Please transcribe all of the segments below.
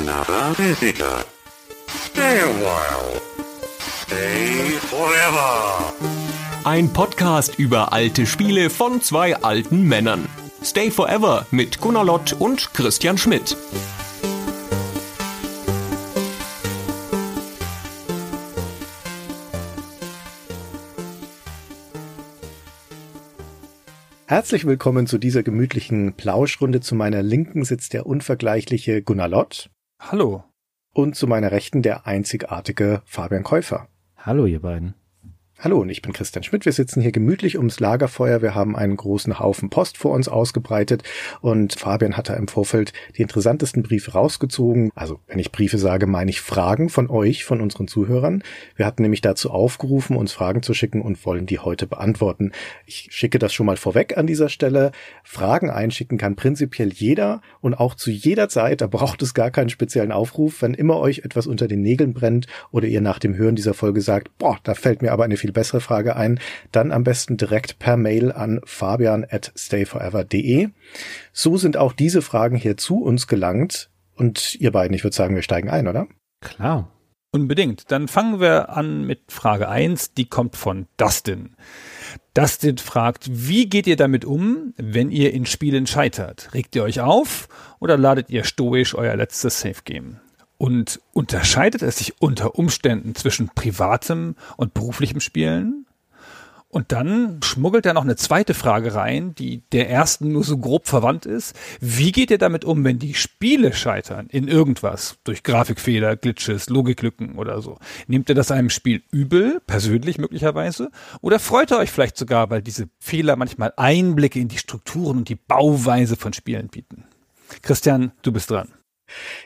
another visitor. Stay a while. Stay forever. Ein Podcast über alte Spiele von zwei alten Männern. Stay Forever mit Gunnar Lott und Christian Schmidt. Herzlich willkommen zu dieser gemütlichen Plauschrunde. Zu meiner Linken sitzt der unvergleichliche Gunnar Lott. Hallo. Und zu meiner Rechten der einzigartige Fabian Käufer. Hallo, ihr beiden. Hallo und ich bin Christian Schmidt. Wir sitzen hier gemütlich ums Lagerfeuer. Wir haben einen großen Haufen Post vor uns ausgebreitet und Fabian hat da im Vorfeld die interessantesten Briefe rausgezogen. Also wenn ich Briefe sage, meine ich Fragen von euch, von unseren Zuhörern. Wir hatten nämlich dazu aufgerufen, uns Fragen zu schicken und wollen die heute beantworten. Ich schicke das schon mal vorweg an dieser Stelle. Fragen einschicken kann prinzipiell jeder und auch zu jeder Zeit. Da braucht es gar keinen speziellen Aufruf. Wenn immer euch etwas unter den Nägeln brennt oder ihr nach dem Hören dieser Folge sagt, boah, da fällt mir aber eine viel bessere Frage ein, dann am besten direkt per Mail an fabian at stayforever.de. So sind auch diese Fragen hier zu uns gelangt. Und ihr beiden, ich würde sagen, wir steigen ein, oder? Klar. Unbedingt. Dann fangen wir an mit Frage 1, die kommt von Dustin. Dustin fragt, wie geht ihr damit um, wenn ihr in Spielen scheitert? Regt ihr euch auf oder ladet ihr stoisch euer letztes Safe Game? Und unterscheidet es sich unter Umständen zwischen privatem und beruflichem Spielen? Und dann schmuggelt er noch eine zweite Frage rein, die der ersten nur so grob verwandt ist. Wie geht ihr damit um, wenn die Spiele scheitern in irgendwas? Durch Grafikfehler, Glitches, Logiklücken oder so. Nehmt ihr das einem Spiel übel, persönlich möglicherweise? Oder freut ihr euch vielleicht sogar, weil diese Fehler manchmal Einblicke in die Strukturen und die Bauweise von Spielen bieten? Christian, du bist dran.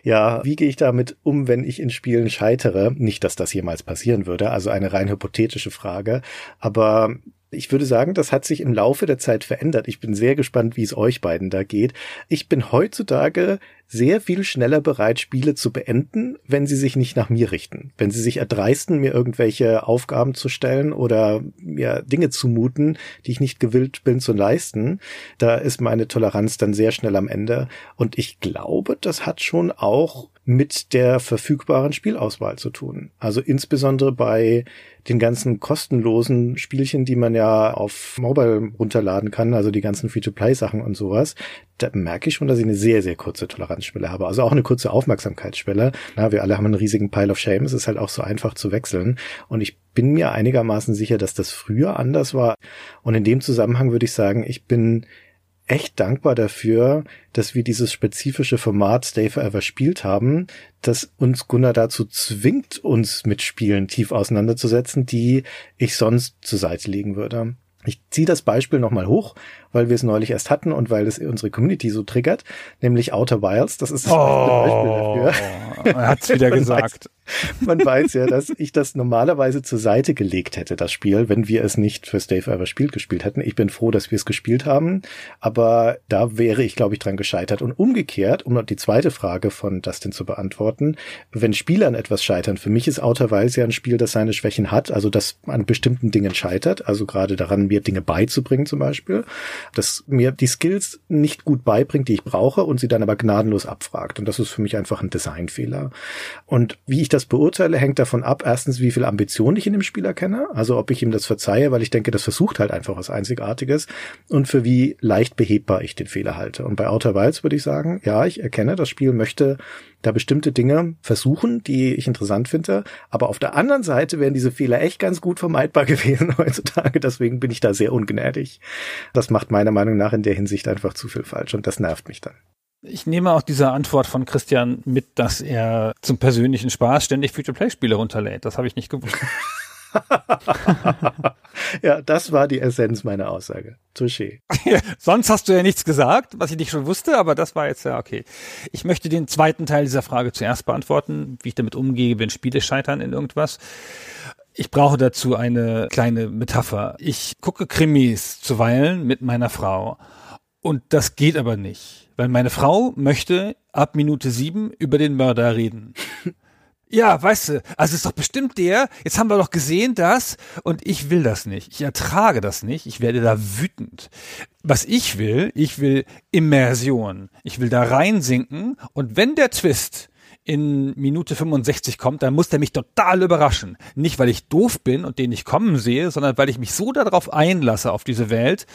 Ja, wie gehe ich damit um, wenn ich in Spielen scheitere? Nicht, dass das jemals passieren würde, also eine rein hypothetische Frage. Aber ich würde sagen, das hat sich im Laufe der Zeit verändert. Ich bin sehr gespannt, wie es euch beiden da geht. Ich bin heutzutage sehr viel schneller bereit, Spiele zu beenden, wenn sie sich nicht nach mir richten. Wenn sie sich erdreisten, mir irgendwelche Aufgaben zu stellen oder mir Dinge zumuten, die ich nicht gewillt bin zu leisten, da ist meine Toleranz dann sehr schnell am Ende. Und ich glaube, das hat schon auch mit der verfügbaren Spielauswahl zu tun. Also insbesondere bei den ganzen kostenlosen Spielchen, die man ja auf Mobile runterladen kann, also die ganzen Free-to-Play-Sachen und sowas, da merke ich schon, dass ich eine sehr, sehr kurze Toleranzschwelle habe. Also auch eine kurze Aufmerksamkeitsschwelle. Na, wir alle haben einen riesigen Pile of Shame. Es ist halt auch so einfach zu wechseln. Und ich bin mir einigermaßen sicher, dass das früher anders war. Und in dem Zusammenhang würde ich sagen, ich bin echt dankbar dafür, dass wir dieses spezifische Format Stay Forever spielt haben, das uns Gunnar dazu zwingt, uns mit Spielen tief auseinanderzusetzen, die ich sonst zur Seite legen würde. Ich ziehe das Beispiel nochmal hoch, weil wir es neulich erst hatten und weil es unsere Community so triggert, nämlich Outer Wilds. Das ist das oh, Beispiel dafür. Er hat's wieder gesagt. Man weiß ja, dass ich das normalerweise zur Seite gelegt hätte, das Spiel, wenn wir es nicht für Stay Forever spielt gespielt hätten. Ich bin froh, dass wir es gespielt haben, aber da wäre ich, glaube ich, dran gescheitert. Und umgekehrt, um noch die zweite Frage von Dustin zu beantworten, wenn Spieler an etwas scheitern, für mich ist Outer Wilds ja ein Spiel, das seine Schwächen hat, also das an bestimmten Dingen scheitert, also gerade daran, mir Dinge beizubringen zum Beispiel, das mir die Skills nicht gut beibringt, die ich brauche und sie dann aber gnadenlos abfragt. Und das ist für mich einfach ein Designfehler. Und wie ich das beurteile, hängt davon ab, erstens, wie viel Ambition ich in dem Spieler kenne, also ob ich ihm das verzeihe, weil ich denke, das versucht halt einfach was Einzigartiges und für wie leicht behebbar ich den Fehler halte. Und bei Outer Wilds würde ich sagen, ja, ich erkenne, das Spiel möchte da bestimmte Dinge versuchen, die ich interessant finde. Aber auf der anderen Seite wären diese Fehler echt ganz gut vermeidbar gewesen heutzutage. Deswegen bin ich da sehr ungnädig. Das macht meiner Meinung nach in der Hinsicht einfach zu viel falsch und das nervt mich dann. Ich nehme auch diese Antwort von Christian mit, dass er zum persönlichen Spaß ständig Future-Play-Spiele runterlädt. Das habe ich nicht gewusst. ja, das war die Essenz meiner Aussage. Touché. Sonst hast du ja nichts gesagt, was ich nicht schon wusste, aber das war jetzt ja okay. Ich möchte den zweiten Teil dieser Frage zuerst beantworten, wie ich damit umgehe, wenn Spiele scheitern in irgendwas. Ich brauche dazu eine kleine Metapher. Ich gucke Krimis zuweilen mit meiner Frau. Und das geht aber nicht, weil meine Frau möchte ab Minute sieben über den Mörder reden. Ja, weißt du, also ist doch bestimmt der, jetzt haben wir doch gesehen das und ich will das nicht. Ich ertrage das nicht, ich werde da wütend. Was ich will, ich will Immersion. Ich will da reinsinken und wenn der Twist in Minute 65 kommt, dann muss der mich total überraschen. Nicht, weil ich doof bin und den nicht kommen sehe, sondern weil ich mich so darauf einlasse, auf diese Welt,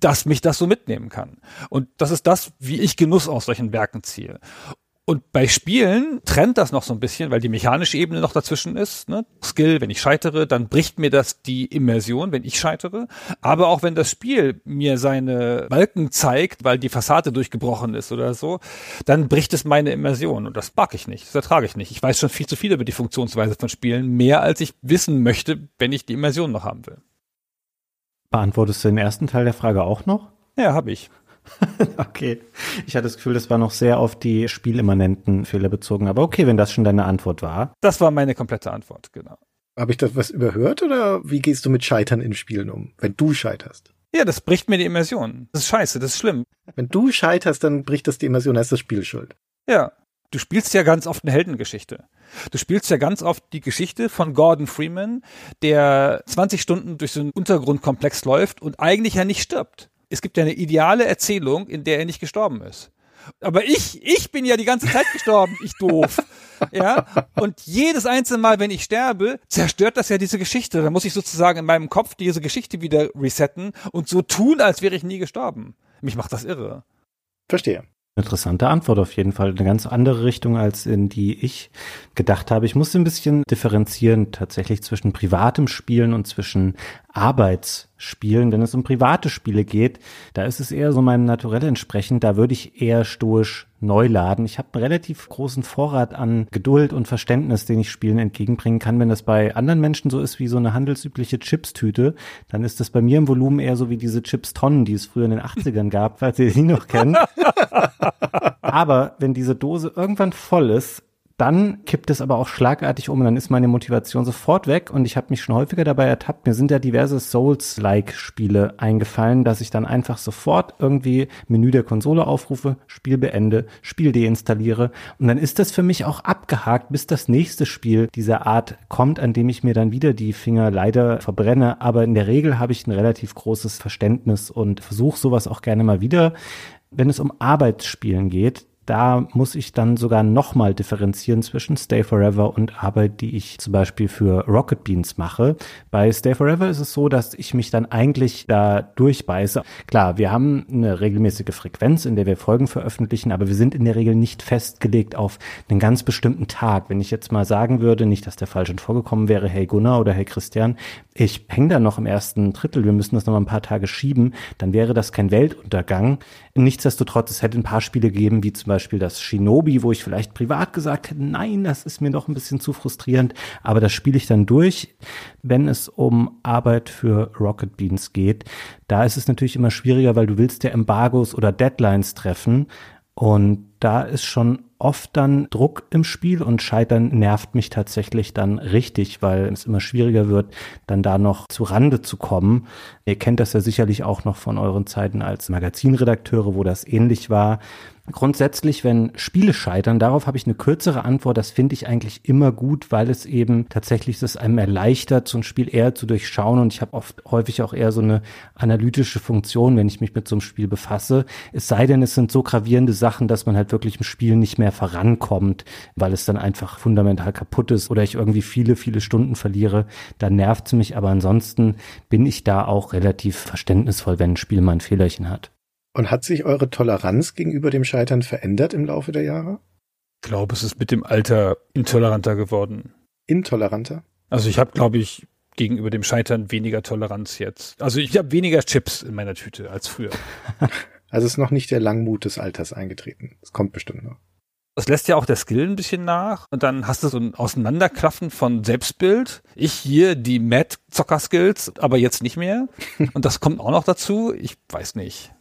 dass mich das so mitnehmen kann. Und das ist das, wie ich Genuss aus solchen Werken ziehe. Und bei Spielen trennt das noch so ein bisschen, weil die mechanische Ebene noch dazwischen ist. Ne? Skill, wenn ich scheitere, dann bricht mir das die Immersion, wenn ich scheitere. Aber auch wenn das Spiel mir seine Balken zeigt, weil die Fassade durchgebrochen ist oder so, dann bricht es meine Immersion. Und das mag ich nicht, das ertrage ich nicht. Ich weiß schon viel zu viel über die Funktionsweise von Spielen, mehr als ich wissen möchte, wenn ich die Immersion noch haben will. Beantwortest du den ersten Teil der Frage auch noch? Ja, habe ich. okay. Ich hatte das Gefühl, das war noch sehr auf die spielimmanenten Fehler bezogen. Aber okay, wenn das schon deine Antwort war. Das war meine komplette Antwort, genau. Habe ich das was überhört oder wie gehst du mit Scheitern in Spielen um, wenn du scheiterst? Ja, das bricht mir die Immersion. Das ist scheiße, das ist schlimm. Wenn du scheiterst, dann bricht das die Immersion, dann ist das Spiel schuld. Ja. Du spielst ja ganz oft eine Heldengeschichte. Du spielst ja ganz oft die Geschichte von Gordon Freeman, der 20 Stunden durch so einen Untergrundkomplex läuft und eigentlich ja nicht stirbt es gibt ja eine ideale Erzählung, in der er nicht gestorben ist. Aber ich, ich bin ja die ganze Zeit gestorben, ich doof. Ja, und jedes einzelne Mal, wenn ich sterbe, zerstört das ja diese Geschichte. Da muss ich sozusagen in meinem Kopf diese Geschichte wieder resetten und so tun, als wäre ich nie gestorben. Mich macht das irre. Verstehe. Interessante Antwort auf jeden Fall. Eine ganz andere Richtung, als in die ich gedacht habe. Ich musste ein bisschen differenzieren tatsächlich zwischen privatem Spielen und zwischen Arbeitsspielen. Wenn es um private Spiele geht, da ist es eher so meinem Naturell entsprechend. Da würde ich eher stoisch neu laden. Ich habe einen relativ großen Vorrat an Geduld und Verständnis, den ich Spielen entgegenbringen kann. Wenn das bei anderen Menschen so ist wie so eine handelsübliche Chips-Tüte, dann ist das bei mir im Volumen eher so wie diese Chips-Tonnen, die es früher in den 80ern gab, falls ihr die noch kennt. Aber wenn diese Dose irgendwann voll ist, dann kippt es aber auch schlagartig um und dann ist meine Motivation sofort weg und ich habe mich schon häufiger dabei ertappt. Mir sind ja diverse Souls-like-Spiele eingefallen, dass ich dann einfach sofort irgendwie Menü der Konsole aufrufe, Spiel beende, Spiel deinstalliere und dann ist das für mich auch abgehakt, bis das nächste Spiel dieser Art kommt, an dem ich mir dann wieder die Finger leider verbrenne. Aber in der Regel habe ich ein relativ großes Verständnis und versuche sowas auch gerne mal wieder. Wenn es um Arbeitsspielen geht, da muss ich dann sogar nochmal differenzieren zwischen Stay Forever und Arbeit, die ich zum Beispiel für Rocket Beans mache. Bei Stay Forever ist es so, dass ich mich dann eigentlich da durchbeiße. Klar, wir haben eine regelmäßige Frequenz, in der wir Folgen veröffentlichen, aber wir sind in der Regel nicht festgelegt auf einen ganz bestimmten Tag. Wenn ich jetzt mal sagen würde, nicht, dass der Fall schon vorgekommen wäre, hey Gunnar oder hey Christian, ich hänge da noch im ersten Drittel, wir müssen das noch mal ein paar Tage schieben, dann wäre das kein Weltuntergang. Nichtsdestotrotz, es hätte ein paar Spiele gegeben, wie zum Beispiel das Shinobi, wo ich vielleicht privat gesagt hätte, nein, das ist mir doch ein bisschen zu frustrierend, aber das spiele ich dann durch. Wenn es um Arbeit für Rocket Beans geht, da ist es natürlich immer schwieriger, weil du willst ja Embargos oder Deadlines treffen und da ist schon oft dann Druck im Spiel und Scheitern nervt mich tatsächlich dann richtig, weil es immer schwieriger wird, dann da noch zu Rande zu kommen. Ihr kennt das ja sicherlich auch noch von euren Zeiten als Magazinredakteure, wo das ähnlich war. Grundsätzlich, wenn Spiele scheitern, darauf habe ich eine kürzere Antwort. Das finde ich eigentlich immer gut, weil es eben tatsächlich es einem erleichtert, so ein Spiel eher zu durchschauen. Und ich habe oft häufig auch eher so eine analytische Funktion, wenn ich mich mit so einem Spiel befasse. Es sei denn, es sind so gravierende Sachen, dass man halt wirklich im Spiel nicht mehr vorankommt, weil es dann einfach fundamental kaputt ist oder ich irgendwie viele, viele Stunden verliere. Dann nervt es mich. Aber ansonsten bin ich da auch relativ verständnisvoll, wenn ein Spiel mal ein Fehlerchen hat. Und hat sich eure Toleranz gegenüber dem Scheitern verändert im Laufe der Jahre? Ich glaube, es ist mit dem Alter intoleranter geworden. Intoleranter? Also ich habe, glaube ich, gegenüber dem Scheitern weniger Toleranz jetzt. Also ich habe weniger Chips in meiner Tüte als früher. also ist noch nicht der Langmut des Alters eingetreten. Es kommt bestimmt noch. Das lässt ja auch der Skill ein bisschen nach. Und dann hast du so ein Auseinanderklaffen von Selbstbild. Ich hier die Mad-Zocker-Skills, aber jetzt nicht mehr. Und das kommt auch noch dazu. Ich weiß nicht.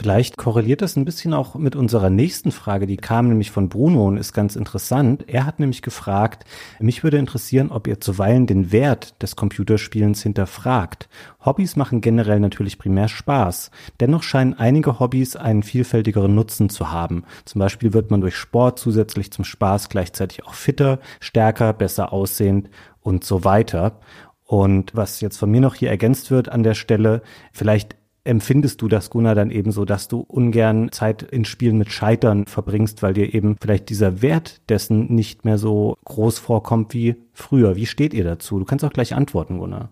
Vielleicht korreliert das ein bisschen auch mit unserer nächsten Frage, die kam nämlich von Bruno und ist ganz interessant. Er hat nämlich gefragt, mich würde interessieren, ob ihr zuweilen den Wert des Computerspielens hinterfragt. Hobbys machen generell natürlich primär Spaß. Dennoch scheinen einige Hobbys einen vielfältigeren Nutzen zu haben. Zum Beispiel wird man durch Sport zusätzlich zum Spaß gleichzeitig auch fitter, stärker, besser aussehend und so weiter. Und was jetzt von mir noch hier ergänzt wird an der Stelle, vielleicht empfindest du das, Gunnar, dann eben so, dass du ungern Zeit in Spielen mit Scheitern verbringst, weil dir eben vielleicht dieser Wert dessen nicht mehr so groß vorkommt wie früher? Wie steht ihr dazu? Du kannst auch gleich antworten, Gunnar.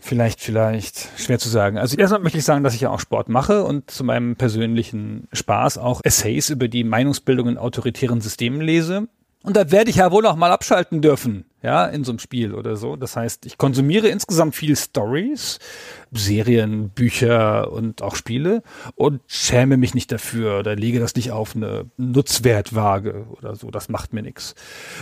Vielleicht, vielleicht, schwer zu sagen. Also erstmal möchte ich sagen, dass ich ja auch Sport mache und zu meinem persönlichen Spaß auch Essays über die Meinungsbildung in autoritären Systemen lese. Und da werde ich ja wohl auch mal abschalten dürfen, ja, in so einem Spiel oder so. Das heißt, ich konsumiere insgesamt viel Stories, Serien, Bücher und auch Spiele und schäme mich nicht dafür oder lege das nicht auf eine Nutzwertwaage oder so. Das macht mir nichts.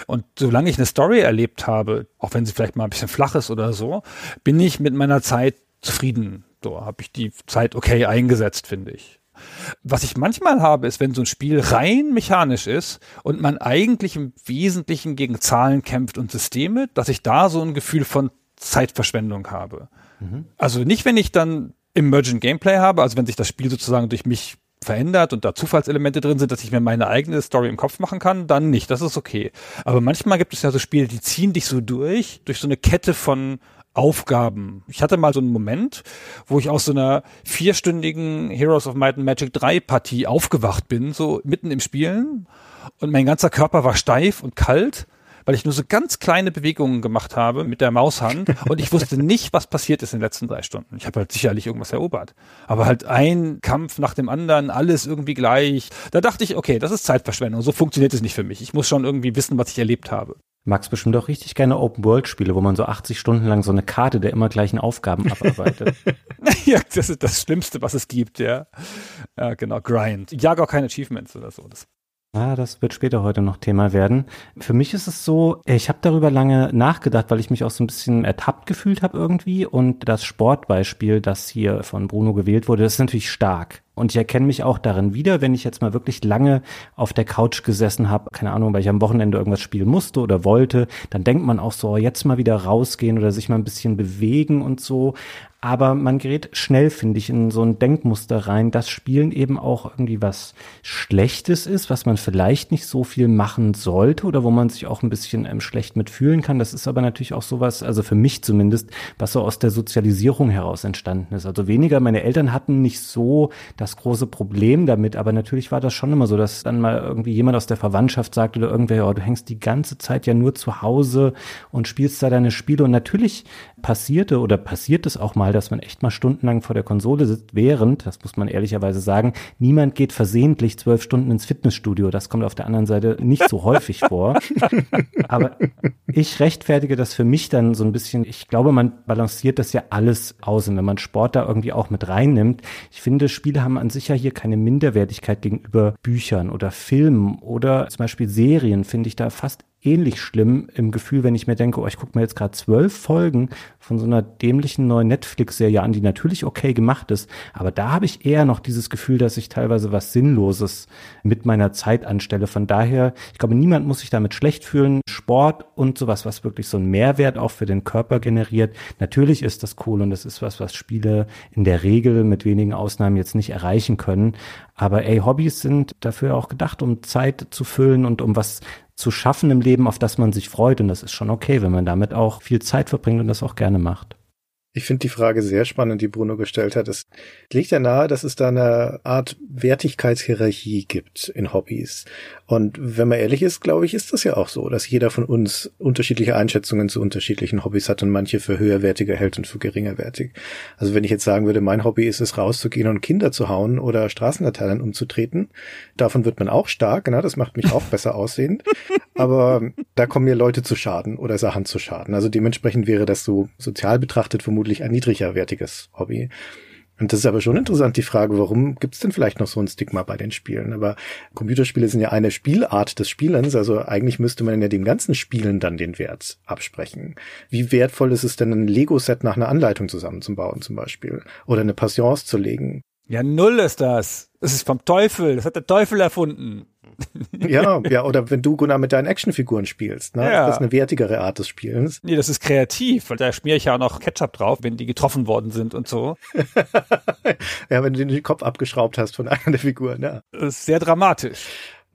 Und solange ich eine Story erlebt habe, auch wenn sie vielleicht mal ein bisschen flach ist oder so, bin ich mit meiner Zeit zufrieden. So habe ich die Zeit okay eingesetzt, finde ich. Was ich manchmal habe, ist, wenn so ein Spiel rein mechanisch ist und man eigentlich im Wesentlichen gegen Zahlen kämpft und Systeme, dass ich da so ein Gefühl von Zeitverschwendung habe. Mhm. Also nicht, wenn ich dann Emergent Gameplay habe, also wenn sich das Spiel sozusagen durch mich verändert und da Zufallselemente drin sind, dass ich mir meine eigene Story im Kopf machen kann, dann nicht. Das ist okay. Aber manchmal gibt es ja so Spiele, die ziehen dich so durch, durch so eine Kette von Aufgaben. Ich hatte mal so einen Moment, wo ich aus so einer vierstündigen Heroes of Might and Magic 3 Partie aufgewacht bin, so mitten im Spielen. Und mein ganzer Körper war steif und kalt, weil ich nur so ganz kleine Bewegungen gemacht habe mit der Maushand und ich wusste nicht, was passiert ist in den letzten drei Stunden. Ich habe halt sicherlich irgendwas erobert. Aber halt ein Kampf nach dem anderen, alles irgendwie gleich. Da dachte ich, okay, das ist Zeitverschwendung. So funktioniert es nicht für mich. Ich muss schon irgendwie wissen, was ich erlebt habe magst bestimmt auch richtig gerne Open-World-Spiele, wo man so 80 Stunden lang so eine Karte der immer gleichen Aufgaben abarbeitet. ja, das ist das Schlimmste, was es gibt, ja. Ja, genau, Grind. Ich jag auch keine Achievements oder so. Das Ah, das wird später heute noch Thema werden. Für mich ist es so, ich habe darüber lange nachgedacht, weil ich mich auch so ein bisschen ertappt gefühlt habe irgendwie. Und das Sportbeispiel, das hier von Bruno gewählt wurde, das ist natürlich stark. Und ich erkenne mich auch darin wieder, wenn ich jetzt mal wirklich lange auf der Couch gesessen habe, keine Ahnung, weil ich am Wochenende irgendwas spielen musste oder wollte, dann denkt man auch so, jetzt mal wieder rausgehen oder sich mal ein bisschen bewegen und so. Aber man gerät schnell, finde ich, in so ein Denkmuster rein, dass Spielen eben auch irgendwie was Schlechtes ist, was man vielleicht nicht so viel machen sollte oder wo man sich auch ein bisschen ähm, schlecht mitfühlen kann. Das ist aber natürlich auch sowas, also für mich zumindest, was so aus der Sozialisierung heraus entstanden ist. Also weniger, meine Eltern hatten nicht so das große Problem damit, aber natürlich war das schon immer so, dass dann mal irgendwie jemand aus der Verwandtschaft sagt oder irgendwer, oh, du hängst die ganze Zeit ja nur zu Hause und spielst da deine Spiele. Und natürlich passierte oder passiert es auch mal, dass man echt mal stundenlang vor der Konsole sitzt, während, das muss man ehrlicherweise sagen, niemand geht versehentlich zwölf Stunden ins Fitnessstudio. Das kommt auf der anderen Seite nicht so häufig vor. Aber ich rechtfertige das für mich dann so ein bisschen. Ich glaube, man balanciert das ja alles aus. Und wenn man Sport da irgendwie auch mit reinnimmt, ich finde, Spiele haben an sich ja hier keine Minderwertigkeit gegenüber Büchern oder Filmen oder zum Beispiel Serien, finde ich da fast ähnlich schlimm im Gefühl, wenn ich mir denke, oh, ich gucke mir jetzt gerade zwölf Folgen von so einer dämlichen neuen Netflix-Serie an, die natürlich okay gemacht ist. Aber da habe ich eher noch dieses Gefühl, dass ich teilweise was Sinnloses mit meiner Zeit anstelle. Von daher, ich glaube, niemand muss sich damit schlecht fühlen. Sport und sowas, was wirklich so einen Mehrwert auch für den Körper generiert. Natürlich ist das cool und das ist was, was Spiele in der Regel mit wenigen Ausnahmen jetzt nicht erreichen können. Aber ey, Hobbys sind dafür auch gedacht, um Zeit zu füllen und um was zu schaffen im Leben, auf das man sich freut. Und das ist schon okay, wenn man damit auch viel Zeit verbringt und das auch gerne macht. Ich finde die Frage sehr spannend, die Bruno gestellt hat. Es liegt ja nahe, dass es da eine Art Wertigkeitshierarchie gibt in Hobbys. Und wenn man ehrlich ist, glaube ich, ist das ja auch so, dass jeder von uns unterschiedliche Einschätzungen zu unterschiedlichen Hobbys hat und manche für höherwertiger hält und für geringerwertig. Also wenn ich jetzt sagen würde, mein Hobby ist es, rauszugehen und Kinder zu hauen oder Straßenlaternen umzutreten, davon wird man auch stark, ne? das macht mich auch besser aussehend. Aber da kommen mir Leute zu Schaden oder Sachen zu Schaden. Also dementsprechend wäre das so sozial betrachtet vermutlich ein niedrigerwertiges Hobby. Und das ist aber schon interessant, die Frage, warum gibt es denn vielleicht noch so ein Stigma bei den Spielen? Aber Computerspiele sind ja eine Spielart des Spielens, also eigentlich müsste man ja dem ganzen Spielen dann den Wert absprechen. Wie wertvoll ist es denn, ein Lego-Set nach einer Anleitung zusammenzubauen zum Beispiel? Oder eine Passions zu legen? Ja, null ist das. Das ist vom Teufel. Das hat der Teufel erfunden. ja, ja, oder wenn du Gunnar mit deinen Actionfiguren spielst, ne? Ja. Das ist eine wertigere Art des Spielens. Nee, das ist kreativ, weil da schmiere ich ja auch noch Ketchup drauf, wenn die getroffen worden sind und so. ja, wenn du den Kopf abgeschraubt hast von einer der Figuren, ja. Das ist sehr dramatisch.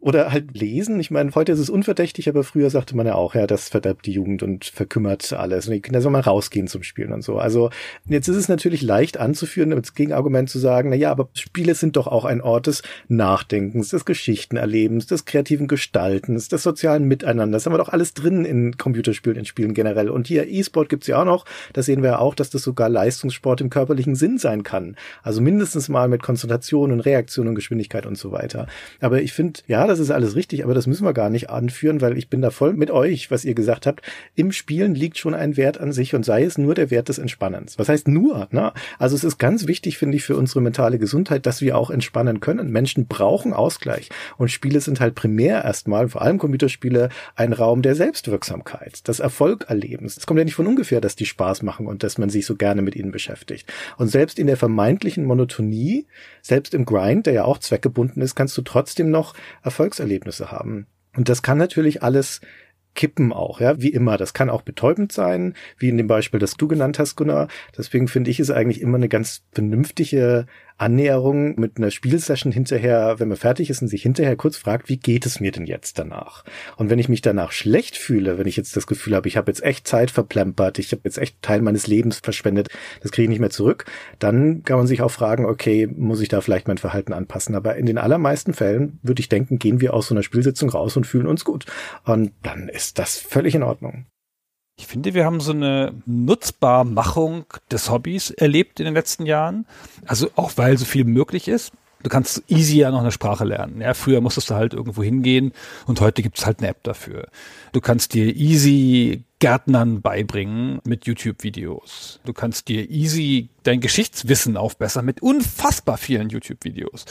Oder halt lesen. Ich meine, heute ist es unverdächtig, aber früher sagte man ja auch, ja, das verderbt die Jugend und verkümmert alles. Und die Kinder soll man rausgehen zum Spielen und so. Also jetzt ist es natürlich leicht anzuführen, als Gegenargument zu sagen, na ja, aber Spiele sind doch auch ein Ort des Nachdenkens, des Geschichtenerlebens, des kreativen Gestaltens, des sozialen Miteinanders. Das haben wir doch alles drin in Computerspielen, in Spielen generell. Und hier E-Sport gibt's ja auch noch. Da sehen wir ja auch, dass das sogar Leistungssport im körperlichen Sinn sein kann. Also mindestens mal mit Konzentration und Reaktion und Geschwindigkeit und so weiter. Aber ich finde, ja, das ist alles richtig, aber das müssen wir gar nicht anführen, weil ich bin da voll mit euch, was ihr gesagt habt. Im Spielen liegt schon ein Wert an sich und sei es nur der Wert des Entspannens. Was heißt nur? Ne? Also es ist ganz wichtig, finde ich, für unsere mentale Gesundheit, dass wir auch entspannen können. Menschen brauchen Ausgleich und Spiele sind halt primär erstmal, vor allem Computerspiele, ein Raum der Selbstwirksamkeit, des Erfolgerlebens. Es kommt ja nicht von ungefähr, dass die Spaß machen und dass man sich so gerne mit ihnen beschäftigt. Und selbst in der vermeintlichen Monotonie, selbst im Grind, der ja auch zweckgebunden ist, kannst du trotzdem noch Erfolg Erfolgserlebnisse haben. Und das kann natürlich alles kippen auch, ja, wie immer. Das kann auch betäubend sein, wie in dem Beispiel, das du genannt hast, Gunnar. Deswegen finde ich es eigentlich immer eine ganz vernünftige Annäherung mit einer Spielsession hinterher, wenn man fertig ist und sich hinterher kurz fragt, wie geht es mir denn jetzt danach? Und wenn ich mich danach schlecht fühle, wenn ich jetzt das Gefühl habe, ich habe jetzt echt Zeit verplempert, ich habe jetzt echt Teil meines Lebens verschwendet, das kriege ich nicht mehr zurück, dann kann man sich auch fragen, okay, muss ich da vielleicht mein Verhalten anpassen? Aber in den allermeisten Fällen würde ich denken, gehen wir aus so einer Spielsitzung raus und fühlen uns gut. Und dann ist das völlig in Ordnung. Ich finde, wir haben so eine Nutzbarmachung des Hobbys erlebt in den letzten Jahren. Also auch weil so viel möglich ist. Du kannst easy ja noch eine Sprache lernen. Ja, früher musstest du halt irgendwo hingehen und heute gibt es halt eine App dafür. Du kannst dir easy Gärtnern beibringen mit YouTube-Videos. Du kannst dir easy dein Geschichtswissen aufbessern mit unfassbar vielen YouTube-Videos.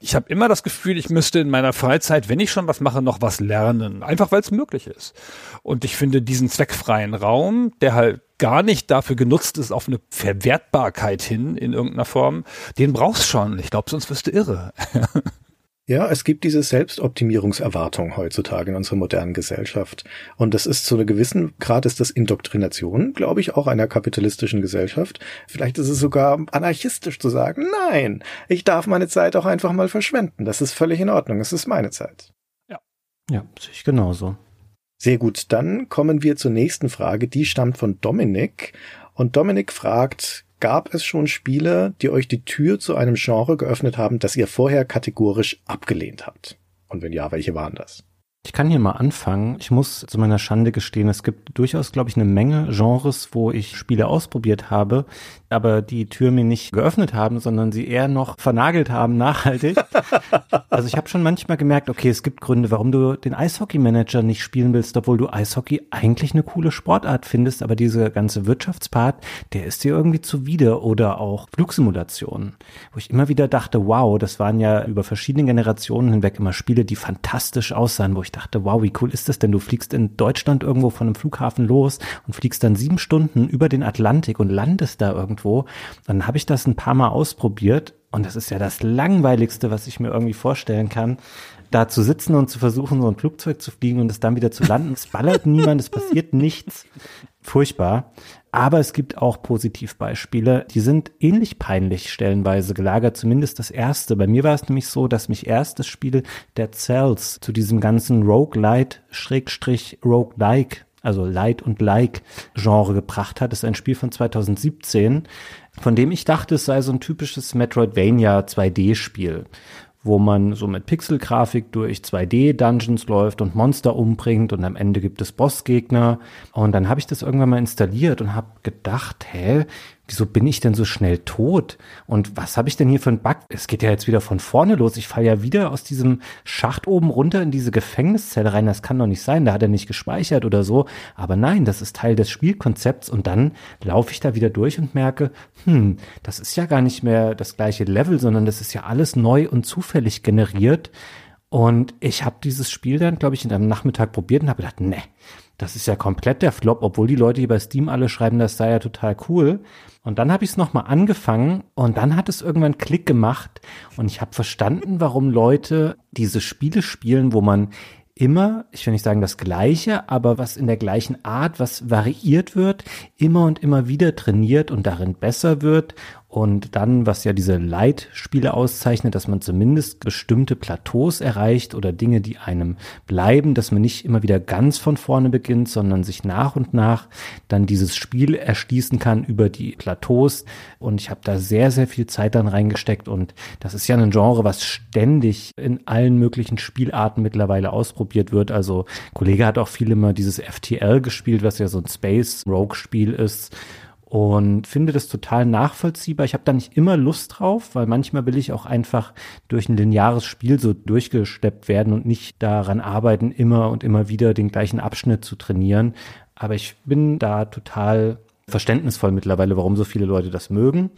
Ich habe immer das Gefühl, ich müsste in meiner Freizeit, wenn ich schon was mache, noch was lernen. Einfach weil es möglich ist. Und ich finde diesen zweckfreien Raum, der halt gar nicht dafür genutzt ist, auf eine Verwertbarkeit hin in irgendeiner Form, den brauchst schon. Ich glaube, sonst wirst du irre. Ja, es gibt diese Selbstoptimierungserwartung heutzutage in unserer modernen Gesellschaft. Und das ist zu einer gewissen Grad ist das Indoktrination, glaube ich, auch einer kapitalistischen Gesellschaft. Vielleicht ist es sogar anarchistisch zu sagen, nein, ich darf meine Zeit auch einfach mal verschwenden. Das ist völlig in Ordnung. Es ist meine Zeit. Ja. Ja, sehe ich genauso. Sehr gut. Dann kommen wir zur nächsten Frage. Die stammt von Dominik. Und Dominik fragt, Gab es schon Spiele, die euch die Tür zu einem Genre geöffnet haben, das ihr vorher kategorisch abgelehnt habt? Und wenn ja, welche waren das? Ich kann hier mal anfangen. Ich muss zu meiner Schande gestehen, es gibt durchaus, glaube ich, eine Menge Genres, wo ich Spiele ausprobiert habe, aber die Tür mir nicht geöffnet haben, sondern sie eher noch vernagelt haben, nachhaltig. also ich habe schon manchmal gemerkt, okay, es gibt Gründe, warum du den Eishockey-Manager nicht spielen willst, obwohl du Eishockey eigentlich eine coole Sportart findest, aber diese ganze Wirtschaftspart, der ist dir irgendwie zuwider oder auch Flugsimulationen, wo ich immer wieder dachte, wow, das waren ja über verschiedene Generationen hinweg immer Spiele, die fantastisch aussahen, wo ich dachte, wow, wie cool ist das denn? Du fliegst in Deutschland irgendwo von einem Flughafen los und fliegst dann sieben Stunden über den Atlantik und landest da irgendwo. Dann habe ich das ein paar Mal ausprobiert und das ist ja das langweiligste, was ich mir irgendwie vorstellen kann da zu sitzen und zu versuchen, so ein Flugzeug zu fliegen und es dann wieder zu landen. Es ballert niemand, es passiert nichts. Furchtbar. Aber es gibt auch Positivbeispiele, die sind ähnlich peinlich stellenweise gelagert, zumindest das erste. Bei mir war es nämlich so, dass mich erst das Spiel der Cells zu diesem ganzen Roguelite, Schrägstrich Roguelike, also Light und Like Genre gebracht hat. Das ist ein Spiel von 2017, von dem ich dachte, es sei so ein typisches Metroidvania 2D-Spiel wo man so mit Pixelgrafik durch 2D-Dungeons läuft und Monster umbringt und am Ende gibt es Bossgegner. Und dann habe ich das irgendwann mal installiert und habe gedacht, hä, wieso bin ich denn so schnell tot? Und was habe ich denn hier für einen Bug? Es geht ja jetzt wieder von vorne los. Ich falle ja wieder aus diesem Schacht oben runter in diese Gefängniszelle rein. Das kann doch nicht sein. Da hat er nicht gespeichert oder so. Aber nein, das ist Teil des Spielkonzepts. Und dann laufe ich da wieder durch und merke, hm, das ist ja gar nicht mehr das gleiche Level, sondern das ist ja alles neu und zufällig generiert. Und ich habe dieses Spiel dann, glaube ich, in einem Nachmittag probiert und habe gedacht, ne, das ist ja komplett der Flop, obwohl die Leute hier bei Steam alle schreiben, das sei ja total cool. Und dann habe ich es nochmal angefangen und dann hat es irgendwann Klick gemacht und ich habe verstanden, warum Leute diese Spiele spielen, wo man immer, ich will nicht sagen das Gleiche, aber was in der gleichen Art, was variiert wird, immer und immer wieder trainiert und darin besser wird Und dann, was ja diese Light-Spiele auszeichnet, dass man zumindest bestimmte Plateaus erreicht oder Dinge, die einem bleiben, dass man nicht immer wieder ganz von vorne beginnt, sondern sich nach und nach dann dieses Spiel erschließen kann über die Plateaus. Und ich habe da sehr, sehr viel Zeit dann reingesteckt. Und das ist ja ein Genre, was ständig in allen möglichen Spielarten mittlerweile ausprobiert wird. Also Kollege hat auch viel immer dieses FTL gespielt, was ja so ein Space Rogue Spiel ist und finde das total nachvollziehbar. Ich habe da nicht immer Lust drauf, weil manchmal will ich auch einfach durch ein lineares Spiel so durchgesteppt werden und nicht daran arbeiten, immer und immer wieder den gleichen Abschnitt zu trainieren. Aber ich bin da total verständnisvoll mittlerweile, warum so viele Leute das mögen.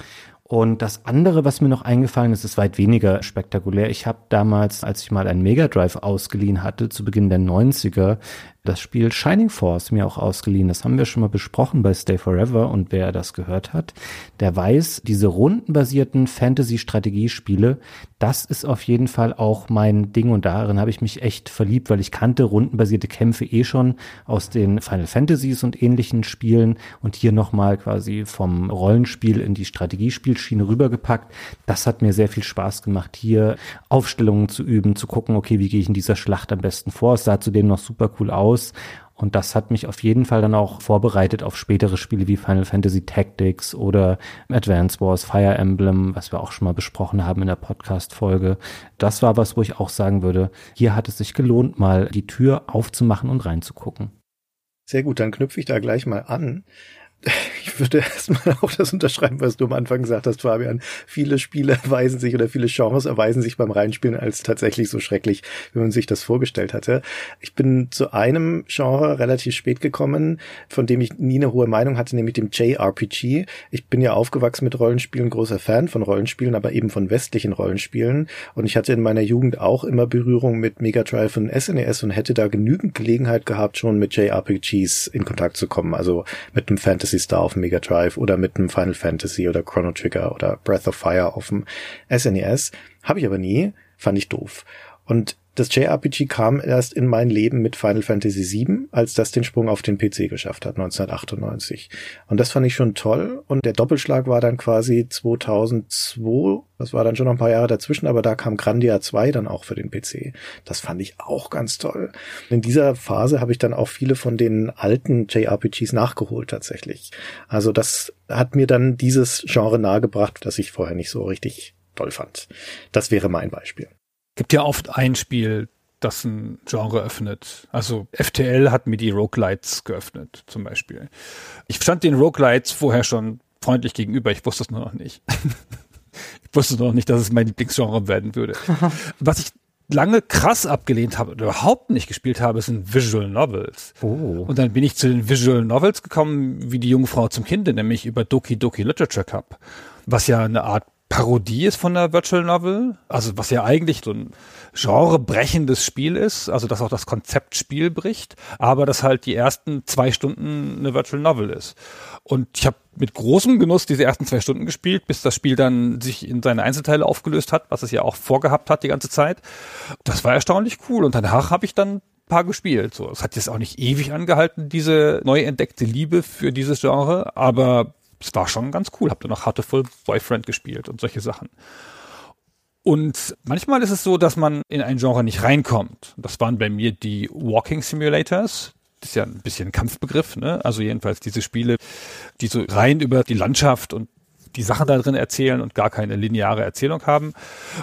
Und das andere, was mir noch eingefallen ist, ist weit weniger spektakulär. Ich habe damals, als ich mal einen Mega Drive ausgeliehen hatte, zu Beginn der 90er, das Spiel Shining Force mir auch ausgeliehen. Das haben wir schon mal besprochen bei Stay Forever und wer das gehört hat, der weiß, diese rundenbasierten Fantasy-Strategiespiele, das ist auf jeden Fall auch mein Ding und darin habe ich mich echt verliebt, weil ich kannte rundenbasierte Kämpfe eh schon aus den Final Fantasies und ähnlichen Spielen und hier nochmal quasi vom Rollenspiel in die Strategiespielschiene rübergepackt. Das hat mir sehr viel Spaß gemacht, hier Aufstellungen zu üben, zu gucken, okay, wie gehe ich in dieser Schlacht am besten vor. Es sah zudem noch super cool aus aus. Und das hat mich auf jeden Fall dann auch vorbereitet auf spätere Spiele wie Final Fantasy Tactics oder Advance Wars, Fire Emblem, was wir auch schon mal besprochen haben in der Podcast-Folge. Das war was, wo ich auch sagen würde, hier hat es sich gelohnt, mal die Tür aufzumachen und reinzugucken. Sehr gut, dann knüpfe ich da gleich mal an. ich würde erstmal auch das unterschreiben, was du am Anfang gesagt hast, Fabian. Viele Spiele erweisen sich oder viele Genres erweisen sich beim Reinspielen als tatsächlich so schrecklich, wie man sich das vorgestellt hatte. Ich bin zu einem Genre relativ spät gekommen, von dem ich nie eine hohe Meinung hatte, nämlich dem JRPG. Ich bin ja aufgewachsen mit Rollenspielen, großer Fan von Rollenspielen, aber eben von westlichen Rollenspielen. Und ich hatte in meiner Jugend auch immer Berührung mit Mega Drive und SNES e und hätte da genügend Gelegenheit gehabt, schon mit JRPGs in Kontakt zu kommen. Also mit einem Fantasy Fantasy Star auf Mega Drive oder mit einem Final Fantasy oder Chrono Trigger oder Breath of Fire auf dem SNES. Habe ich aber nie, fand ich doof. Und das JRPG kam erst in mein Leben mit Final Fantasy VII, als das den Sprung auf den PC geschafft hat, 1998. Und das fand ich schon toll. Und der Doppelschlag war dann quasi 2002. Das war dann schon noch ein paar Jahre dazwischen, aber da kam Grandia 2 dann auch für den PC. Das fand ich auch ganz toll. In dieser Phase habe ich dann auch viele von den alten JRPGs nachgeholt tatsächlich. Also das hat mir dann dieses Genre nahegebracht, das ich vorher nicht so richtig toll fand. Das wäre mein Beispiel gibt ja oft ein Spiel, das ein Genre öffnet. Also FTL hat mir die Roguelites geöffnet, zum Beispiel. Ich stand den Roguelites vorher schon freundlich gegenüber, ich wusste es nur noch nicht. ich wusste noch nicht, dass es mein Lieblingsgenre werden würde. Was ich lange krass abgelehnt habe oder überhaupt nicht gespielt habe, sind Visual Novels. Oh. Und dann bin ich zu den Visual Novels gekommen, wie die junge Frau zum Kinde, nämlich über Doki Doki Literature Cup, was ja eine Art Parodie ist von der Virtual Novel, also was ja eigentlich so ein genrebrechendes Spiel ist, also dass auch das Konzept Spiel bricht, aber dass halt die ersten zwei Stunden eine Virtual Novel ist. Und ich habe mit großem Genuss diese ersten zwei Stunden gespielt, bis das Spiel dann sich in seine Einzelteile aufgelöst hat, was es ja auch vorgehabt hat die ganze Zeit. Das war erstaunlich cool und danach habe ich dann paar gespielt. So, es hat jetzt auch nicht ewig angehalten, diese neu entdeckte Liebe für dieses Genre, aber es war schon ganz cool. Hab dann noch Heartful Boyfriend gespielt und solche Sachen. Und manchmal ist es so, dass man in ein Genre nicht reinkommt. Das waren bei mir die Walking Simulators. Das ist ja ein bisschen ein Kampfbegriff, ne? Also jedenfalls diese Spiele, die so rein über die Landschaft und die Sachen da drin erzählen und gar keine lineare Erzählung haben.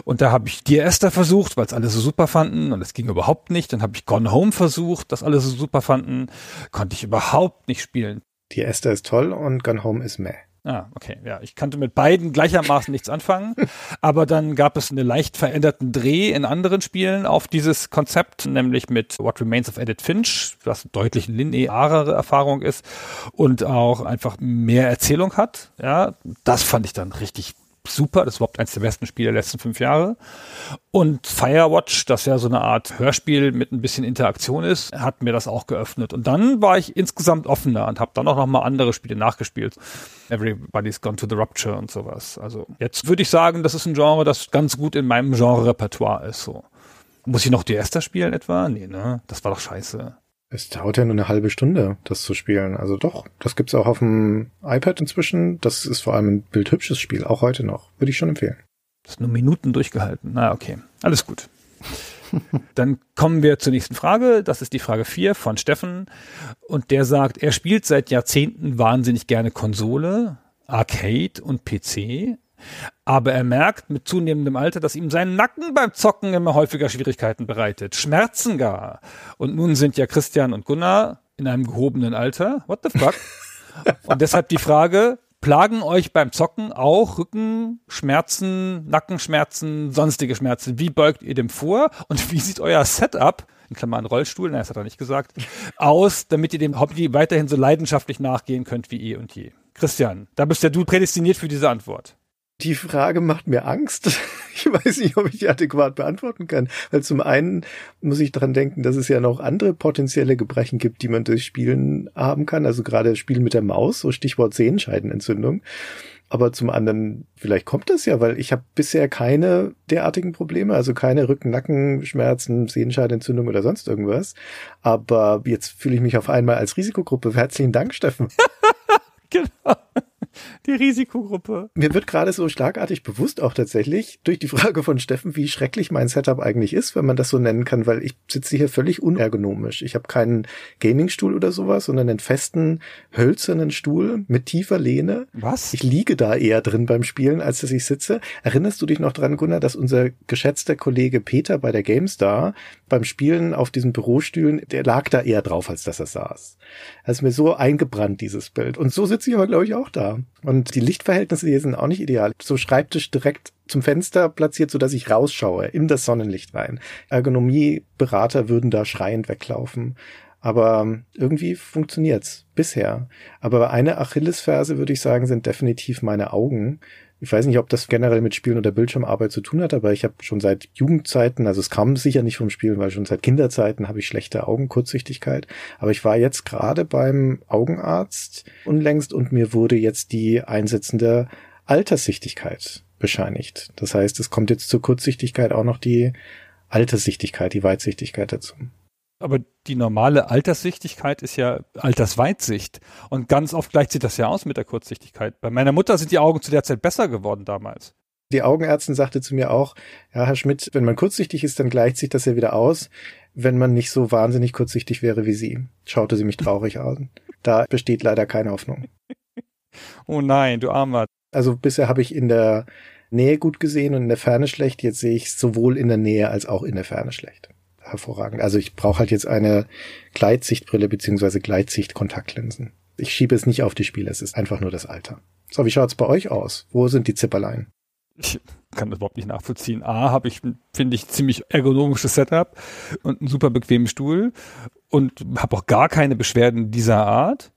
Und da habe ich Dear Esther versucht, weil es alle so super fanden und es ging überhaupt nicht. Dann habe ich Gone Home versucht, das alle so super fanden, konnte ich überhaupt nicht spielen. Die Esther ist toll und Gone Home ist meh. Ah, okay. Ja, ich kannte mit beiden gleichermaßen nichts anfangen. Aber dann gab es einen leicht veränderten Dreh in anderen Spielen auf dieses Konzept, nämlich mit What Remains of Edith Finch, was deutlich linearere Erfahrung ist und auch einfach mehr Erzählung hat. Ja, das fand ich dann richtig super. Das ist überhaupt eines der besten Spiele der letzten fünf Jahre. Und Firewatch, das ja so eine Art Hörspiel mit ein bisschen Interaktion ist, hat mir das auch geöffnet. Und dann war ich insgesamt offener und habe dann auch noch mal andere Spiele nachgespielt. Everybody's Gone to the Rupture und sowas. Also jetzt würde ich sagen, das ist ein Genre, das ganz gut in meinem Genre-Repertoire ist. So. Muss ich noch die Esther spielen etwa? Nee, ne? Das war doch scheiße. Es dauert ja nur eine halbe Stunde, das zu spielen. Also doch, das gibt's auch auf dem iPad inzwischen. Das ist vor allem ein bildhübsches Spiel, auch heute noch. Würde ich schon empfehlen. Das ist nur Minuten durchgehalten. Na, okay. Alles gut. Dann kommen wir zur nächsten Frage. Das ist die Frage 4 von Steffen. Und der sagt, er spielt seit Jahrzehnten wahnsinnig gerne Konsole, Arcade und PC. Aber er merkt mit zunehmendem Alter, dass ihm sein Nacken beim Zocken immer häufiger Schwierigkeiten bereitet. Schmerzen gar. Und nun sind ja Christian und Gunnar in einem gehobenen Alter. What the fuck? und deshalb die Frage, plagen euch beim Zocken auch Rückenschmerzen, Nackenschmerzen, sonstige Schmerzen? Wie beugt ihr dem vor? Und wie sieht euer Setup, in Klammern Rollstuhl, nein, das hat er nicht gesagt, aus, damit ihr dem Hobby weiterhin so leidenschaftlich nachgehen könnt wie eh und je? Christian, da bist ja du prädestiniert für diese Antwort. Die Frage macht mir Angst. Ich weiß nicht, ob ich die adäquat beantworten kann. Weil zum einen muss ich dran denken, dass es ja noch andere potenzielle Gebrechen gibt, die man durch Spielen haben kann. Also gerade Spielen mit der Maus, so Stichwort Sehenscheidenentzündung. Aber zum anderen, vielleicht kommt das ja, weil ich habe bisher keine derartigen Probleme, also keine Rücken-Nackenschmerzen, Sehenscheidenentzündung oder sonst irgendwas. Aber jetzt fühle ich mich auf einmal als Risikogruppe. Herzlichen Dank, Steffen. genau. Die Risikogruppe. Mir wird gerade so schlagartig bewusst auch tatsächlich durch die Frage von Steffen, wie schrecklich mein Setup eigentlich ist, wenn man das so nennen kann, weil ich sitze hier völlig unergonomisch. Ich habe keinen Gamingstuhl oder sowas, sondern einen festen hölzernen Stuhl mit tiefer Lehne. Was? Ich liege da eher drin beim Spielen, als dass ich sitze. Erinnerst du dich noch dran, Gunnar, dass unser geschätzter Kollege Peter bei der GameStar beim Spielen auf diesen Bürostühlen, der lag da eher drauf, als dass er saß. Das ist mir so eingebrannt, dieses Bild. Und so sitze ich aber, glaube ich, auch da. Und die Lichtverhältnisse hier sind auch nicht ideal. So Schreibtisch direkt zum Fenster platziert, so dass ich rausschaue in das Sonnenlicht rein. Ergonomieberater würden da schreiend weglaufen. Aber irgendwie funktioniert's bisher. Aber eine Achillesferse, würde ich sagen, sind definitiv meine Augen. Ich weiß nicht, ob das generell mit Spielen oder Bildschirmarbeit zu tun hat, aber ich habe schon seit Jugendzeiten, also es kam sicher nicht vom Spielen, weil schon seit Kinderzeiten habe ich schlechte Augenkurzsichtigkeit. Aber ich war jetzt gerade beim Augenarzt unlängst und mir wurde jetzt die einsetzende Alterssichtigkeit bescheinigt. Das heißt, es kommt jetzt zur Kurzsichtigkeit auch noch die Alterssichtigkeit, die Weitsichtigkeit dazu. Aber die normale Alterssichtigkeit ist ja Altersweitsicht. Und ganz oft gleicht sich das ja aus mit der Kurzsichtigkeit. Bei meiner Mutter sind die Augen zu der Zeit besser geworden damals. Die Augenärztin sagte zu mir auch, ja, Herr Schmidt, wenn man kurzsichtig ist, dann gleicht sich das ja wieder aus, wenn man nicht so wahnsinnig kurzsichtig wäre wie Sie. Schaute sie mich traurig an. Da besteht leider keine Hoffnung. oh nein, du Armer. Also bisher habe ich in der Nähe gut gesehen und in der Ferne schlecht. Jetzt sehe ich sowohl in der Nähe als auch in der Ferne schlecht hervorragend. Also ich brauche halt jetzt eine Gleitsichtbrille beziehungsweise Gleitsicht-Kontaktlinsen. Ich schiebe es nicht auf die Spiele, es ist einfach nur das Alter. So, wie schaut's bei euch aus? Wo sind die Zipperlein? Ich kann das überhaupt nicht nachvollziehen. A, habe ich, finde ich, ziemlich ergonomisches Setup und einen super bequemen Stuhl und habe auch gar keine Beschwerden dieser Art.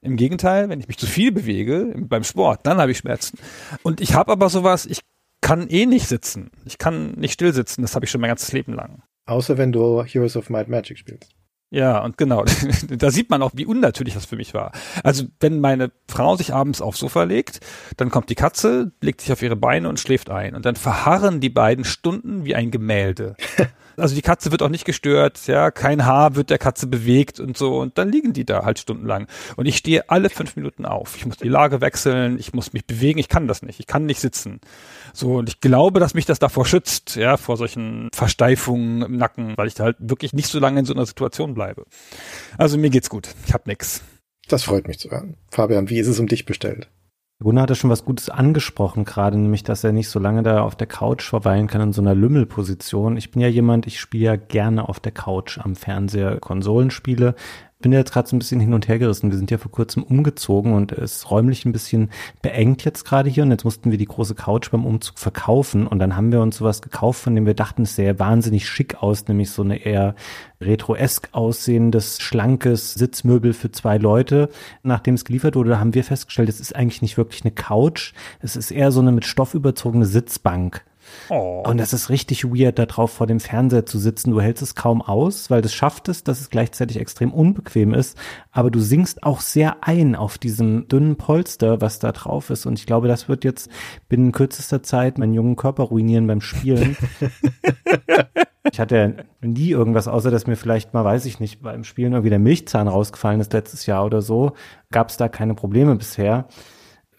Im Gegenteil, wenn ich mich zu viel bewege beim Sport, dann habe ich Schmerzen. Und ich habe aber sowas, ich kann eh nicht sitzen. Ich kann nicht still sitzen. Das habe ich schon mein ganzes Leben lang. Außer wenn du Heroes of Might Magic spielst. Ja, und genau, da sieht man auch, wie unnatürlich das für mich war. Also, wenn meine Frau sich abends aufs Sofa legt, dann kommt die Katze, legt sich auf ihre Beine und schläft ein. Und dann verharren die beiden Stunden wie ein Gemälde. Also die Katze wird auch nicht gestört, ja, kein Haar wird der Katze bewegt und so. Und dann liegen die da halt stundenlang. Und ich stehe alle fünf Minuten auf. Ich muss die Lage wechseln, ich muss mich bewegen, ich kann das nicht, ich kann nicht sitzen. So, und ich glaube, dass mich das davor schützt, ja, vor solchen Versteifungen im Nacken, weil ich da halt wirklich nicht so lange in so einer Situation bleibe. Also mir geht's gut. Ich hab nix. Das freut mich zu hören. Fabian, wie ist es um dich bestellt? Gunnar hatte schon was Gutes angesprochen gerade, nämlich, dass er nicht so lange da auf der Couch verweilen kann in so einer Lümmelposition. Ich bin ja jemand, ich spiele ja gerne auf der Couch am Fernseher Konsolenspiele bin jetzt gerade so ein bisschen hin und her gerissen. Wir sind ja vor kurzem umgezogen und es räumlich ein bisschen beengt jetzt gerade hier und jetzt mussten wir die große Couch beim Umzug verkaufen und dann haben wir uns sowas gekauft, von dem wir dachten, es sähe wahnsinnig schick aus, nämlich so eine eher retroesk aussehendes, schlankes Sitzmöbel für zwei Leute. Nachdem es geliefert wurde, haben wir festgestellt, es ist eigentlich nicht wirklich eine Couch, es ist eher so eine mit Stoff überzogene Sitzbank. Oh. Und es ist richtig weird, da drauf vor dem Fernseher zu sitzen. Du hältst es kaum aus, weil das schafft es, dass es gleichzeitig extrem unbequem ist. Aber du sinkst auch sehr ein auf diesem dünnen Polster, was da drauf ist. Und ich glaube, das wird jetzt binnen kürzester Zeit meinen jungen Körper ruinieren beim Spielen. Ich hatte ja nie irgendwas, außer dass mir vielleicht mal, weiß ich nicht, beim Spielen irgendwie der Milchzahn rausgefallen ist letztes Jahr oder so. Gab es da keine Probleme bisher.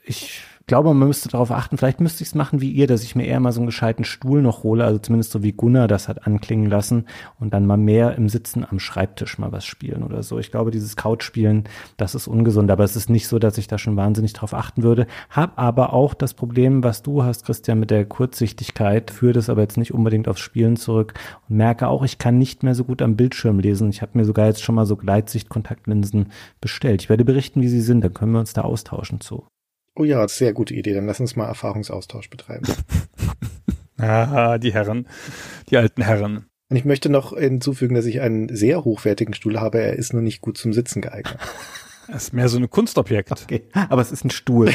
Ich glaube, man müsste darauf achten, vielleicht müsste ich es machen wie ihr, dass ich mir eher mal so einen gescheiten Stuhl noch hole, also zumindest so wie Gunnar das hat anklingen lassen und dann mal mehr im Sitzen am Schreibtisch mal was spielen oder so. Ich glaube, dieses Couchspielen, das ist ungesund, aber es ist nicht so, dass ich da schon wahnsinnig drauf achten würde. Hab aber auch das Problem, was du hast, Christian, mit der Kurzsichtigkeit, führe das aber jetzt nicht unbedingt aufs Spielen zurück und merke auch, ich kann nicht mehr so gut am Bildschirm lesen. Ich habe mir sogar jetzt schon mal so Gleitsichtkontaktlinsen bestellt. Ich werde berichten, wie sie sind, dann können wir uns da austauschen zu. Oh ja, sehr gute Idee. Dann lass uns mal Erfahrungsaustausch betreiben. ah, die Herren, die alten Herren. Und ich möchte noch hinzufügen, dass ich einen sehr hochwertigen Stuhl habe. Er ist nur nicht gut zum Sitzen geeignet. Das ist mehr so ein Kunstobjekt. Okay, aber es ist ein Stuhl.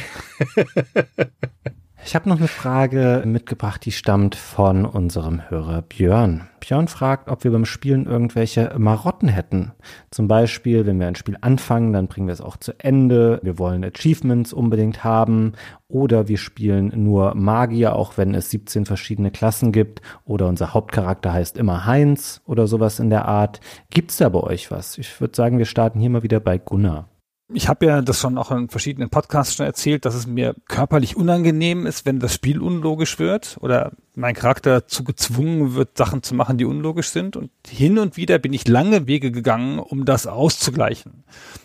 Ich habe noch eine Frage mitgebracht, die stammt von unserem Hörer Björn. Björn fragt, ob wir beim Spielen irgendwelche Marotten hätten. Zum Beispiel, wenn wir ein Spiel anfangen, dann bringen wir es auch zu Ende. Wir wollen Achievements unbedingt haben. Oder wir spielen nur Magier, auch wenn es 17 verschiedene Klassen gibt. Oder unser Hauptcharakter heißt immer Heinz oder sowas in der Art. Gibt's da bei euch was? Ich würde sagen, wir starten hier mal wieder bei Gunnar. Ich habe ja das schon auch in verschiedenen Podcasts schon erzählt, dass es mir körperlich unangenehm ist, wenn das Spiel unlogisch wird oder mein Charakter dazu gezwungen wird, Sachen zu machen, die unlogisch sind. Und hin und wieder bin ich lange Wege gegangen, um das auszugleichen.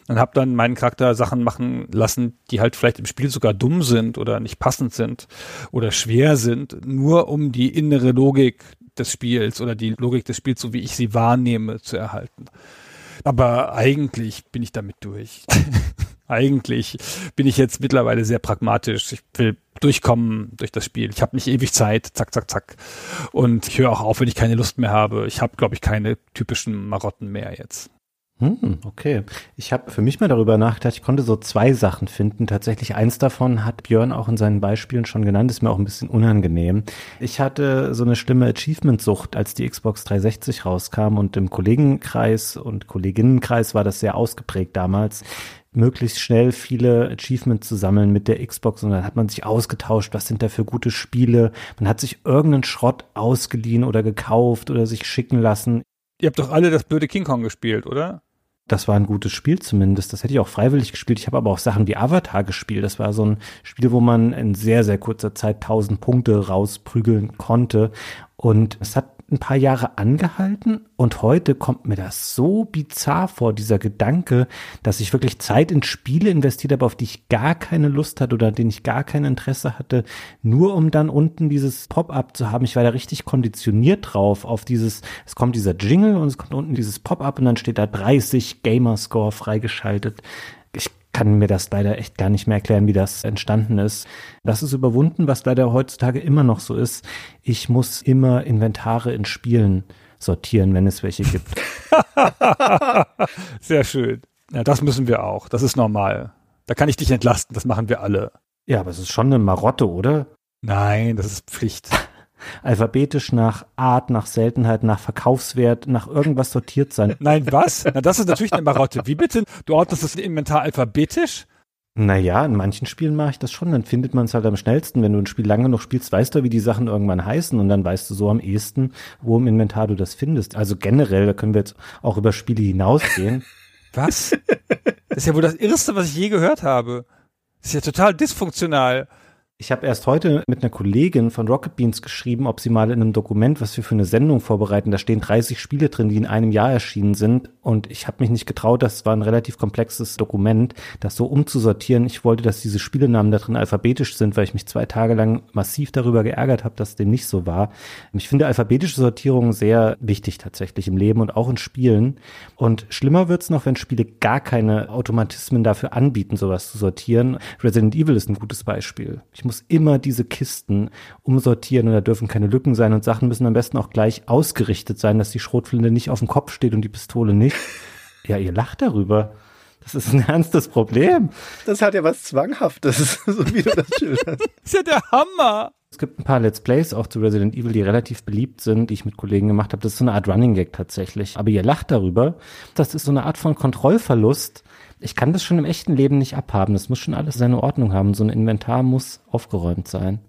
Und habe dann meinen Charakter Sachen machen lassen, die halt vielleicht im Spiel sogar dumm sind oder nicht passend sind oder schwer sind, nur um die innere Logik des Spiels oder die Logik des Spiels, so wie ich sie wahrnehme, zu erhalten. Aber eigentlich bin ich damit durch. eigentlich bin ich jetzt mittlerweile sehr pragmatisch. Ich will durchkommen durch das Spiel. Ich habe nicht ewig Zeit, zack, zack, zack. Und ich höre auch auf, wenn ich keine Lust mehr habe. Ich habe, glaube ich, keine typischen Marotten mehr jetzt. Hm, okay. Ich habe für mich mal darüber nachgedacht, ich konnte so zwei Sachen finden. Tatsächlich eins davon hat Björn auch in seinen Beispielen schon genannt, ist mir auch ein bisschen unangenehm. Ich hatte so eine schlimme Achievement-Sucht, als die Xbox 360 rauskam und im Kollegenkreis und Kolleginnenkreis war das sehr ausgeprägt damals möglichst schnell viele Achievements zu sammeln mit der Xbox und dann hat man sich ausgetauscht, was sind da für gute Spiele. Man hat sich irgendeinen Schrott ausgeliehen oder gekauft oder sich schicken lassen. Ihr habt doch alle das blöde King Kong gespielt, oder? Das war ein gutes Spiel zumindest. Das hätte ich auch freiwillig gespielt. Ich habe aber auch Sachen wie Avatar gespielt. Das war so ein Spiel, wo man in sehr, sehr kurzer Zeit 1000 Punkte rausprügeln konnte. Und es hat ein paar Jahre angehalten und heute kommt mir das so bizarr vor, dieser Gedanke, dass ich wirklich Zeit in Spiele investiert habe, auf die ich gar keine Lust hatte oder denen ich gar kein Interesse hatte, nur um dann unten dieses Pop-up zu haben. Ich war da richtig konditioniert drauf, auf dieses, es kommt dieser Jingle und es kommt unten dieses Pop-up und dann steht da 30 Gamerscore freigeschaltet. Ich kann mir das leider echt gar nicht mehr erklären, wie das entstanden ist. Das ist überwunden, was leider heutzutage immer noch so ist. Ich muss immer Inventare in Spielen sortieren, wenn es welche gibt. Sehr schön. Ja, das müssen wir auch. Das ist normal. Da kann ich dich entlasten. Das machen wir alle. Ja, aber es ist schon eine Marotte, oder? Nein, das ist Pflicht alphabetisch nach Art, nach Seltenheit, nach Verkaufswert, nach irgendwas sortiert sein. Nein, was? Na, das ist natürlich eine Marotte. Wie bitte? Du ordnest das Inventar alphabetisch? Naja, in manchen Spielen mache ich das schon. Dann findet man es halt am schnellsten. Wenn du ein Spiel lange noch spielst, weißt du, wie die Sachen irgendwann heißen und dann weißt du so am ehesten, wo im Inventar du das findest. Also generell, da können wir jetzt auch über Spiele hinausgehen. Was? Das ist ja wohl das Irrste, was ich je gehört habe. Das ist ja total dysfunktional. Ich habe erst heute mit einer Kollegin von Rocket Beans geschrieben, ob sie mal in einem Dokument, was wir für eine Sendung vorbereiten, da stehen 30 Spiele drin, die in einem Jahr erschienen sind. Und ich habe mich nicht getraut, das war ein relativ komplexes Dokument, das so umzusortieren. Ich wollte, dass diese Spielenamen da drin alphabetisch sind, weil ich mich zwei Tage lang massiv darüber geärgert habe, dass dem nicht so war. Ich finde alphabetische Sortierung sehr wichtig tatsächlich im Leben und auch in Spielen. Und schlimmer wird's noch, wenn Spiele gar keine Automatismen dafür anbieten, sowas zu sortieren. Resident Evil ist ein gutes Beispiel. Ich muss immer diese Kisten umsortieren und da dürfen keine Lücken sein und Sachen müssen am besten auch gleich ausgerichtet sein, dass die Schrotflinte nicht auf dem Kopf steht und die Pistole nicht. Ja, ihr lacht darüber. Das ist ein ernstes Problem. Das hat ja was Zwanghaftes, so wie du das schilderst. das ist ja der Hammer. Es gibt ein paar Let's Plays auch zu Resident Evil, die relativ beliebt sind, die ich mit Kollegen gemacht habe. Das ist so eine Art Running Gag tatsächlich. Aber ihr lacht darüber. Das ist so eine Art von Kontrollverlust, ich kann das schon im echten Leben nicht abhaben. Das muss schon alles seine Ordnung haben. So ein Inventar muss aufgeräumt sein.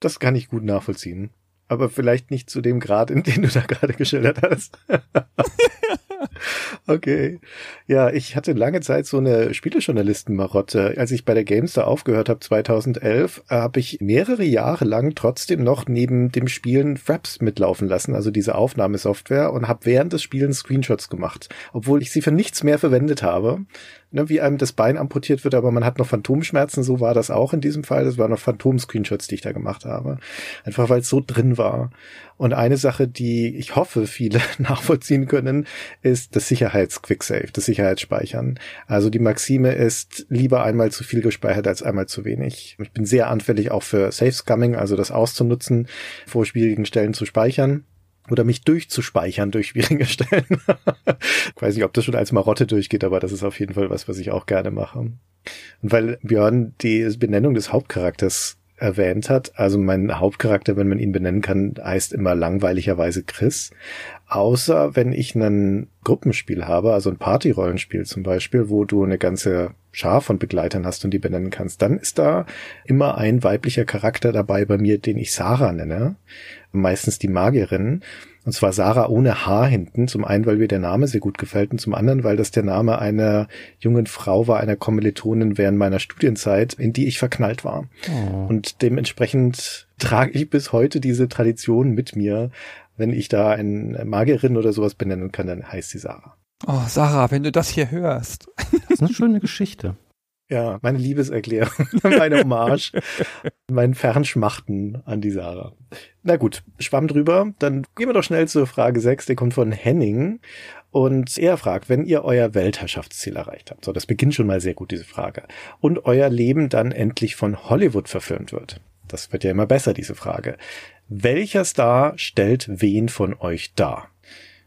Das kann ich gut nachvollziehen. aber vielleicht nicht zu dem Grad, in den du da gerade geschildert hast. okay. Ja, ich hatte lange Zeit so eine Spielejournalisten-Marotte. Als ich bei der Gamestar aufgehört habe 2011, habe ich mehrere Jahre lang trotzdem noch neben dem Spielen Fraps mitlaufen lassen, also diese Aufnahmesoftware, und habe während des Spielens Screenshots gemacht, obwohl ich sie für nichts mehr verwendet habe ne, wie einem das Bein amputiert wird, aber man hat noch Phantomschmerzen, so war das auch in diesem Fall. Das waren noch Phantom-Screenshots, die ich da gemacht habe. Einfach weil es so drin war. Und eine Sache, die ich hoffe, viele nachvollziehen können, ist das Sicherheits-Quicksave, das Sicherheitsspeichern. Also die Maxime ist lieber einmal zu viel gespeichert als einmal zu wenig. Ich bin sehr anfällig auch für Safe-Scumming, also das auszunutzen, vor schwierigen Stellen zu speichern oder mich durchzuspeichern durch schwierige Stellen. ich weiß nicht, ob das schon als Marotte durchgeht, aber das ist auf jeden Fall was, was ich auch gerne mache. Und weil Björn die Benennung des Hauptcharakters erwähnt hat, also mein Hauptcharakter, wenn man ihn benennen kann, heißt immer langweiligerweise Chris. Außer wenn ich ein Gruppenspiel habe, also ein Partyrollenspiel zum Beispiel, wo du eine ganze Schar von Begleitern hast und die benennen kannst, dann ist da immer ein weiblicher Charakter dabei bei mir, den ich Sarah nenne meistens die Magierin. Und zwar Sarah ohne Haar hinten. Zum einen, weil mir der Name sehr gut gefällt und zum anderen, weil das der Name einer jungen Frau war, einer Kommilitonin während meiner Studienzeit, in die ich verknallt war. Oh. Und dementsprechend trage ich bis heute diese Tradition mit mir. Wenn ich da eine Magierin oder sowas benennen kann, dann heißt sie Sarah. Oh, Sarah, wenn du das hier hörst. Das ist eine schöne Geschichte. Ja, meine Liebeserklärung, meine Hommage, mein Fernschmachten an die Sarah. Na gut, schwamm drüber. Dann gehen wir doch schnell zur Frage 6, der kommt von Henning. Und er fragt, wenn ihr euer Weltherrschaftsziel erreicht habt, so das beginnt schon mal sehr gut, diese Frage, und euer Leben dann endlich von Hollywood verfilmt wird. Das wird ja immer besser, diese Frage. Welcher Star stellt wen von euch dar?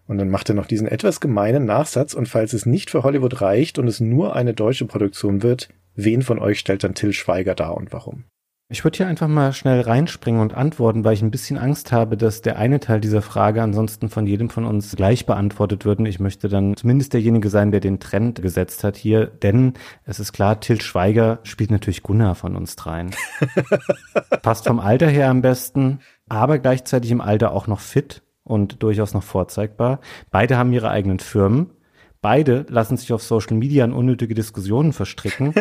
Und dann macht er noch diesen etwas gemeinen Nachsatz und falls es nicht für Hollywood reicht und es nur eine deutsche Produktion wird, wen von euch stellt dann Till Schweiger dar und warum? Ich würde hier einfach mal schnell reinspringen und antworten, weil ich ein bisschen Angst habe, dass der eine Teil dieser Frage ansonsten von jedem von uns gleich beantwortet wird. Und ich möchte dann zumindest derjenige sein, der den Trend gesetzt hat hier. Denn es ist klar, Till Schweiger spielt natürlich Gunnar von uns dreien. Passt vom Alter her am besten, aber gleichzeitig im Alter auch noch fit und durchaus noch vorzeigbar. Beide haben ihre eigenen Firmen. Beide lassen sich auf Social Media in unnötige Diskussionen verstricken.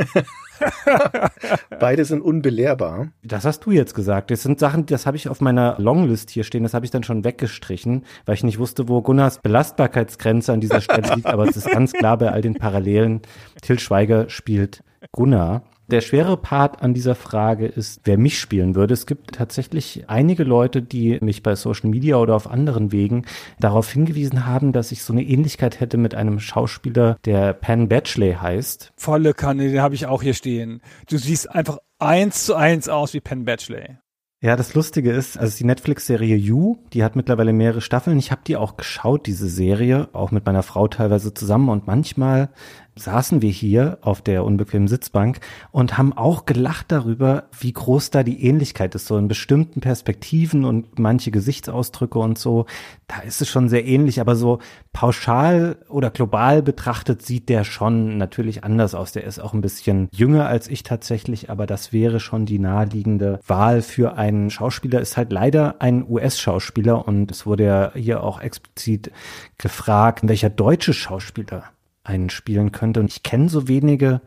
Beide sind unbelehrbar. Das hast du jetzt gesagt. Das sind Sachen, das habe ich auf meiner Longlist hier stehen, das habe ich dann schon weggestrichen, weil ich nicht wusste, wo Gunnars Belastbarkeitsgrenze an dieser Stelle liegt. Aber es ist ganz klar bei all den Parallelen. Till Schweiger spielt Gunnar. Der schwere Part an dieser Frage ist, wer mich spielen würde. Es gibt tatsächlich einige Leute, die mich bei Social Media oder auf anderen Wegen darauf hingewiesen haben, dass ich so eine Ähnlichkeit hätte mit einem Schauspieler, der Penn Badgley heißt. Volle Kanne, den habe ich auch hier stehen. Du siehst einfach eins zu eins aus wie Penn Badgley. Ja, das Lustige ist, also die Netflix-Serie You, die hat mittlerweile mehrere Staffeln. Ich habe die auch geschaut, diese Serie, auch mit meiner Frau teilweise zusammen. Und manchmal saßen wir hier auf der unbequemen Sitzbank und haben auch gelacht darüber, wie groß da die Ähnlichkeit ist, so in bestimmten Perspektiven und manche Gesichtsausdrücke und so. Da ist es schon sehr ähnlich, aber so pauschal oder global betrachtet sieht der schon natürlich anders aus. Der ist auch ein bisschen jünger als ich tatsächlich, aber das wäre schon die naheliegende Wahl für einen Schauspieler. Ist halt leider ein US-Schauspieler und es wurde ja hier auch explizit gefragt, welcher deutsche Schauspieler einen spielen könnte. Und ich kenne so wenige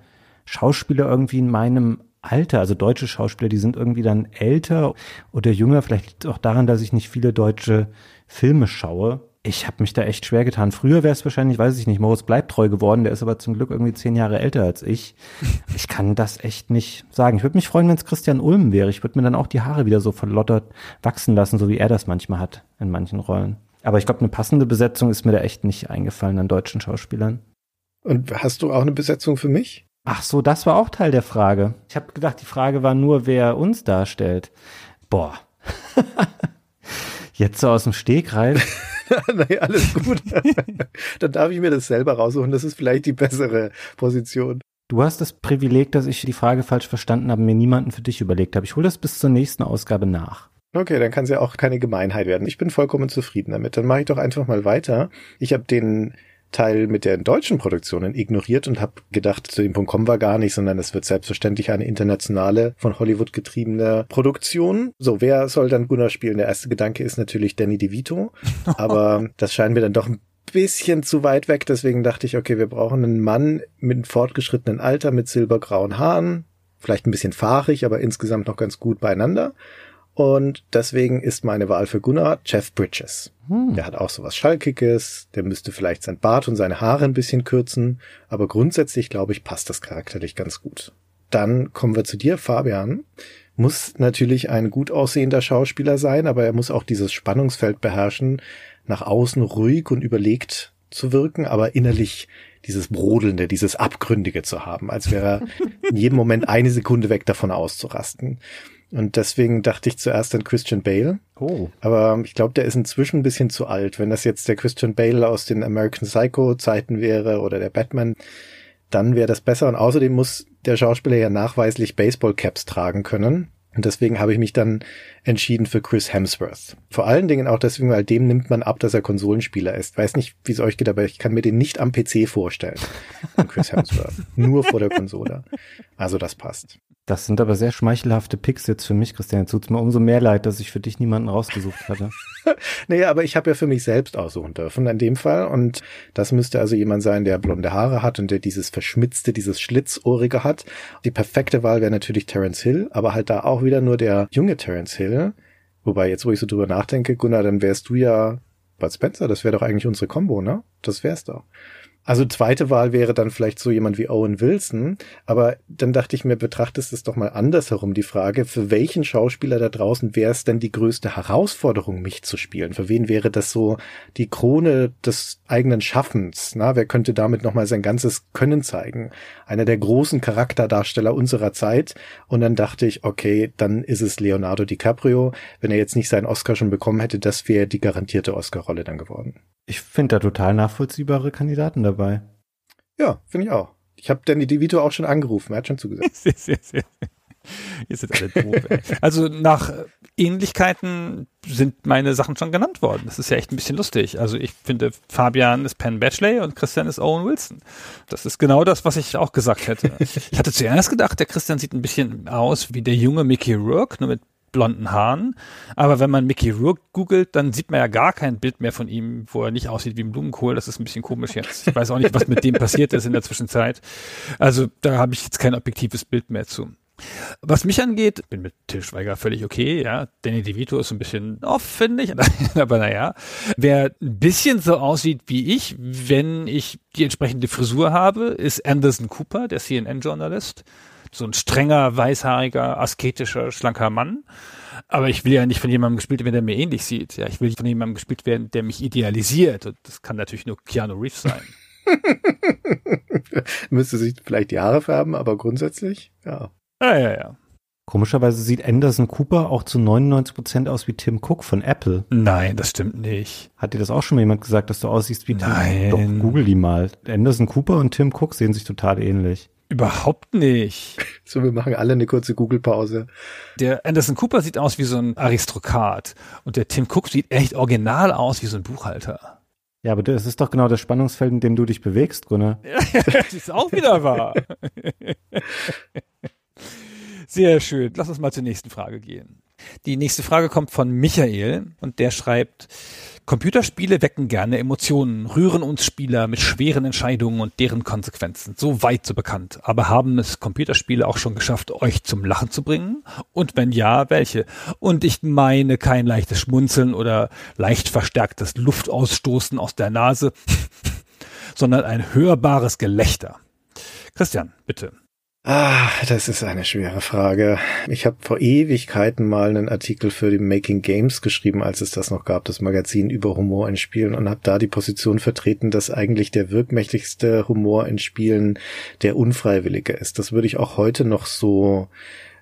Schauspieler irgendwie in meinem Alter, also deutsche Schauspieler, die sind irgendwie dann älter oder jünger. Vielleicht liegt es auch daran, dass ich nicht viele deutsche Filme schaue. Ich habe mich da echt schwer getan. Früher wäre es wahrscheinlich, weiß ich nicht, Moritz bleibt treu geworden. Der ist aber zum Glück irgendwie zehn Jahre älter als ich. Ich kann das echt nicht sagen. Ich würde mich freuen, wenn es Christian Ulm wäre. Ich würde mir dann auch die Haare wieder so verlottert wachsen lassen, so wie er das manchmal hat in manchen Rollen. Aber ich glaube, eine passende Besetzung ist mir da echt nicht eingefallen an deutschen Schauspielern. Und hast du auch eine Besetzung für mich? Ach so, das war auch Teil der Frage. Ich habe gedacht, die Frage war nur, wer uns darstellt. Boah. Jetzt so aus dem Stegreif. naja, alles gut. Dann darf ich mir das selber raussuchen. Das ist vielleicht die bessere Position. Du hast das Privileg, dass ich die Frage falsch verstanden habe, mir niemanden für dich überlegt habe. Ich hole das bis zur nächsten Ausgabe nach. Okay, dann kann es ja auch keine Gemeinheit werden. Ich bin vollkommen zufrieden damit. Dann mache ich doch einfach mal weiter. Ich habe den Teil mit den deutschen Produktionen ignoriert und habe gedacht, zu dem Punkt kommen wir gar nicht, sondern es wird selbstverständlich eine internationale, von Hollywood getriebene Produktion. So, wer soll dann Gunnar spielen? Der erste Gedanke ist natürlich Danny DeVito, aber das scheint mir dann doch ein bisschen zu weit weg, deswegen dachte ich, okay, wir brauchen einen Mann mit einem fortgeschrittenen Alter, mit silbergrauen Haaren, vielleicht ein bisschen fahrig, aber insgesamt noch ganz gut beieinander. Und deswegen ist meine Wahl für Gunnar Jeff Bridges. Hm. Der hat auch sowas Schalkiges, der müsste vielleicht sein Bart und seine Haare ein bisschen kürzen, aber grundsätzlich glaube ich, passt das charakterlich ganz gut. Dann kommen wir zu dir, Fabian. Muss natürlich ein gut aussehender Schauspieler sein, aber er muss auch dieses Spannungsfeld beherrschen, nach außen ruhig und überlegt zu wirken, aber innerlich dieses Brodelnde, dieses Abgründige zu haben, als wäre er in jedem Moment eine Sekunde weg davon auszurasten. Und deswegen dachte ich zuerst an Christian Bale. Oh. Aber ich glaube, der ist inzwischen ein bisschen zu alt. Wenn das jetzt der Christian Bale aus den American Psycho Zeiten wäre oder der Batman, dann wäre das besser. Und außerdem muss der Schauspieler ja nachweislich Baseball Caps tragen können. Und deswegen habe ich mich dann entschieden für Chris Hemsworth. Vor allen Dingen auch deswegen, weil dem nimmt man ab, dass er Konsolenspieler ist. Weiß nicht, wie es euch geht, aber ich kann mir den nicht am PC vorstellen. Chris Hemsworth. Nur vor der Konsole. Also das passt. Das sind aber sehr schmeichelhafte Picks jetzt für mich, Christian. Jetzt tut's mir umso mehr leid, dass ich für dich niemanden rausgesucht hatte. naja, aber ich habe ja für mich selbst aussuchen dürfen in dem Fall. Und das müsste also jemand sein, der blonde Haare hat und der dieses verschmitzte, dieses Schlitzohrige hat. Die perfekte Wahl wäre natürlich Terence Hill, aber halt da auch wieder nur der junge Terence Hill. Wobei, jetzt wo ich so drüber nachdenke, Gunnar, dann wärst du ja Bud Spencer. Das wäre doch eigentlich unsere Combo, ne? Das wär's doch. Also zweite Wahl wäre dann vielleicht so jemand wie Owen Wilson, aber dann dachte ich mir, betrachtest es doch mal andersherum die Frage, für welchen Schauspieler da draußen wäre es denn die größte Herausforderung, mich zu spielen? Für wen wäre das so die Krone des eigenen Schaffens? Na, wer könnte damit nochmal sein ganzes Können zeigen? Einer der großen Charakterdarsteller unserer Zeit. Und dann dachte ich, okay, dann ist es Leonardo DiCaprio. Wenn er jetzt nicht seinen Oscar schon bekommen hätte, das wäre die garantierte Oscar-Rolle dann geworden. Ich finde da total nachvollziehbare Kandidaten dabei. Ja, finde ich auch. Ich habe Danny DeVito auch schon angerufen, er hat schon zugesagt. sehr, sehr, sehr. Ihr seid alle doof. Ey. Also nach Ähnlichkeiten sind meine Sachen schon genannt worden. Das ist ja echt ein bisschen lustig. Also ich finde, Fabian ist Penn Batchley und Christian ist Owen Wilson. Das ist genau das, was ich auch gesagt hätte. Ich hatte zuerst gedacht, der Christian sieht ein bisschen aus wie der junge Mickey Rourke, nur mit blonden Haaren. Aber wenn man Mickey Rourke googelt, dann sieht man ja gar kein Bild mehr von ihm, wo er nicht aussieht wie ein Blumenkohl. Das ist ein bisschen komisch jetzt. Ich weiß auch nicht, was mit dem passiert ist in der Zwischenzeit. Also da habe ich jetzt kein objektives Bild mehr zu. Was mich angeht, bin mit Till Schweiger völlig okay, ja. Danny DeVito ist ein bisschen off, finde ich, aber naja. Wer ein bisschen so aussieht wie ich, wenn ich die entsprechende Frisur habe, ist Anderson Cooper, der CNN-Journalist so ein strenger, weißhaariger, asketischer, schlanker Mann. Aber ich will ja nicht von jemandem gespielt werden, der mir ähnlich sieht. Ja, ich will von jemandem gespielt werden, der mich idealisiert. Und das kann natürlich nur Keanu Reeves sein. Müsste sich vielleicht die Haare färben, aber grundsätzlich, ja. Ja, ja, ja. Komischerweise sieht Anderson Cooper auch zu 99 Prozent aus wie Tim Cook von Apple. Nein, das stimmt nicht. Hat dir das auch schon mal jemand gesagt, dass du aussiehst wie Tim? Nein. Doch, google die mal. Anderson Cooper und Tim Cook sehen sich total ähnlich. Überhaupt nicht. So, wir machen alle eine kurze Google-Pause. Der Anderson Cooper sieht aus wie so ein Aristokrat und der Tim Cook sieht echt original aus wie so ein Buchhalter. Ja, aber das ist doch genau das Spannungsfeld, in dem du dich bewegst, Gunnar. Ja, das ist auch wieder wahr. Sehr schön. Lass uns mal zur nächsten Frage gehen. Die nächste Frage kommt von Michael und der schreibt, Computerspiele wecken gerne Emotionen, rühren uns Spieler mit schweren Entscheidungen und deren Konsequenzen. So weit, so bekannt. Aber haben es Computerspiele auch schon geschafft, euch zum Lachen zu bringen? Und wenn ja, welche? Und ich meine kein leichtes Schmunzeln oder leicht verstärktes Luftausstoßen aus der Nase, sondern ein hörbares Gelächter. Christian, bitte. Ah, das ist eine schwere Frage. Ich habe vor Ewigkeiten mal einen Artikel für die Making Games geschrieben, als es das noch gab, das Magazin über Humor in Spielen und habe da die Position vertreten, dass eigentlich der wirkmächtigste Humor in Spielen der unfreiwillige ist. Das würde ich auch heute noch so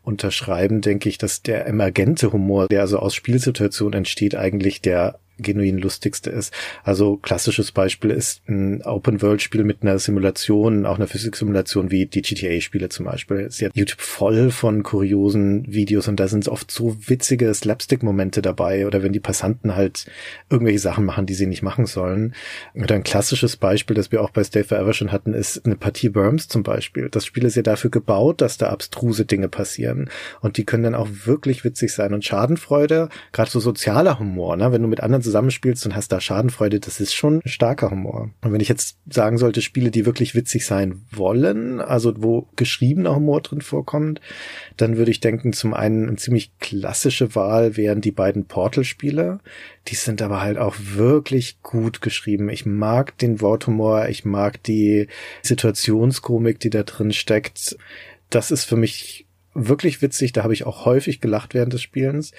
unterschreiben, denke ich, dass der emergente Humor, der also aus Spielsituationen entsteht, eigentlich der genuin lustigste ist. Also klassisches Beispiel ist ein Open-World-Spiel mit einer Simulation, auch einer Physik-Simulation wie die GTA-Spiele zum Beispiel. Es ist ja YouTube voll von kuriosen Videos und da sind oft so witzige Slapstick-Momente dabei oder wenn die Passanten halt irgendwelche Sachen machen, die sie nicht machen sollen. Oder ein klassisches Beispiel, das wir auch bei Stay Forever schon hatten, ist eine Partie Worms zum Beispiel. Das Spiel ist ja dafür gebaut, dass da abstruse Dinge passieren und die können dann auch wirklich witzig sein und Schadenfreude, gerade so sozialer Humor, ne? wenn du mit anderen zusammenspielst und hast da Schadenfreude, das ist schon starker Humor. Und wenn ich jetzt sagen sollte, Spiele, die wirklich witzig sein wollen, also wo geschriebener Humor drin vorkommt, dann würde ich denken, zum einen eine ziemlich klassische Wahl wären die beiden Portal-Spiele. Die sind aber halt auch wirklich gut geschrieben. Ich mag den Worthumor, ich mag die Situationskomik, die da drin steckt. Das ist für mich wirklich witzig. Da habe ich auch häufig gelacht während des Spielens.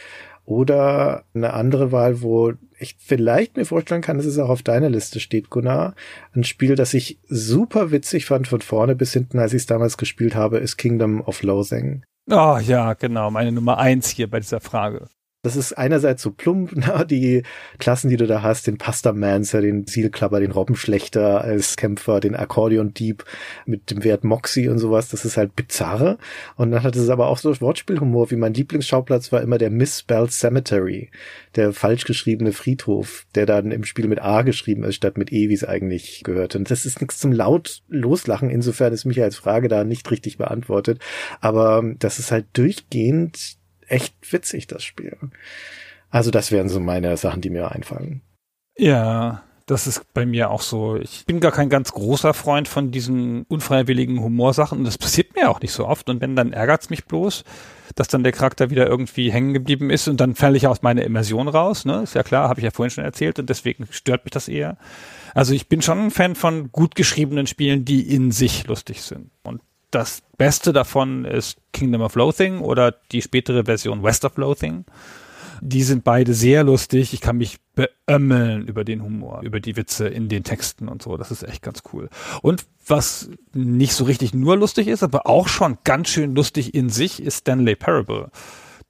Oder eine andere Wahl, wo ich vielleicht mir vorstellen kann, dass es auch auf deiner Liste steht, Gunnar. Ein Spiel, das ich super witzig fand von vorne bis hinten, als ich es damals gespielt habe, ist Kingdom of Loathing. Oh ja, genau, meine Nummer eins hier bei dieser Frage. Das ist einerseits so plump, na, die Klassen, die du da hast, den Pasta-Mancer, den Zielklapper, den Robbenschlechter als Kämpfer, den Akkordeon-Dieb mit dem Wert Moxie und sowas, das ist halt bizarre. Und dann hat es aber auch so Wortspielhumor, wie mein Lieblingsschauplatz war immer der Misspelled Cemetery, der falsch geschriebene Friedhof, der dann im Spiel mit A geschrieben ist, statt mit E, wie es eigentlich gehört. Und das ist nichts zum laut loslachen, insofern ist mich als Frage da nicht richtig beantwortet. Aber das ist halt durchgehend echt witzig, das Spiel. Also das wären so meine Sachen, die mir einfallen. Ja, das ist bei mir auch so. Ich bin gar kein ganz großer Freund von diesen unfreiwilligen Humorsachen das passiert mir auch nicht so oft. Und wenn, dann ärgert's mich bloß, dass dann der Charakter wieder irgendwie hängen geblieben ist und dann falle ich aus meiner Immersion raus. Ne? Ist ja klar, habe ich ja vorhin schon erzählt und deswegen stört mich das eher. Also ich bin schon ein Fan von gut geschriebenen Spielen, die in sich lustig sind. Und das Beste davon ist Kingdom of Loathing oder die spätere Version West of Loathing. Die sind beide sehr lustig. Ich kann mich beömmeln über den Humor, über die Witze in den Texten und so. Das ist echt ganz cool. Und was nicht so richtig nur lustig ist, aber auch schon ganz schön lustig in sich, ist Stanley Parable.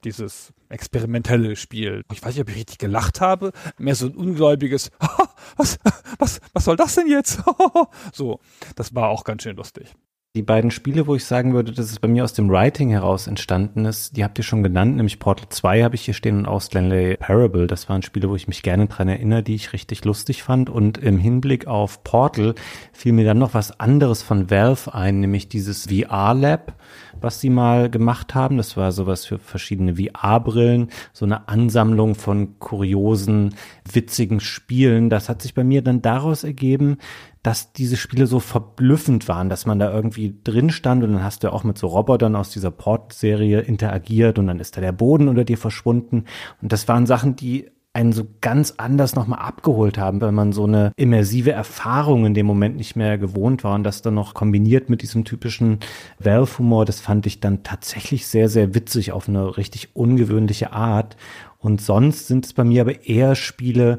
Dieses experimentelle Spiel. Ich weiß nicht, ob ich richtig gelacht habe. Mehr so ein ungläubiges, was, was, was soll das denn jetzt? so, das war auch ganz schön lustig. Die beiden Spiele, wo ich sagen würde, dass es bei mir aus dem Writing heraus entstanden ist, die habt ihr schon genannt, nämlich Portal 2 habe ich hier stehen und auch Stanley Parable. Das waren Spiele, wo ich mich gerne dran erinnere, die ich richtig lustig fand. Und im Hinblick auf Portal fiel mir dann noch was anderes von Valve ein, nämlich dieses VR-Lab, was sie mal gemacht haben. Das war sowas für verschiedene VR-Brillen, so eine Ansammlung von kuriosen, witzigen Spielen. Das hat sich bei mir dann daraus ergeben, dass diese Spiele so verblüffend waren, dass man da irgendwie drin stand und dann hast du auch mit so Robotern aus dieser Port-Serie interagiert und dann ist da der Boden unter dir verschwunden. Und das waren Sachen, die einen so ganz anders nochmal abgeholt haben, weil man so eine immersive Erfahrung in dem Moment nicht mehr gewohnt war und das dann noch kombiniert mit diesem typischen Valve-Humor, das fand ich dann tatsächlich sehr, sehr witzig auf eine richtig ungewöhnliche Art. Und sonst sind es bei mir aber eher Spiele,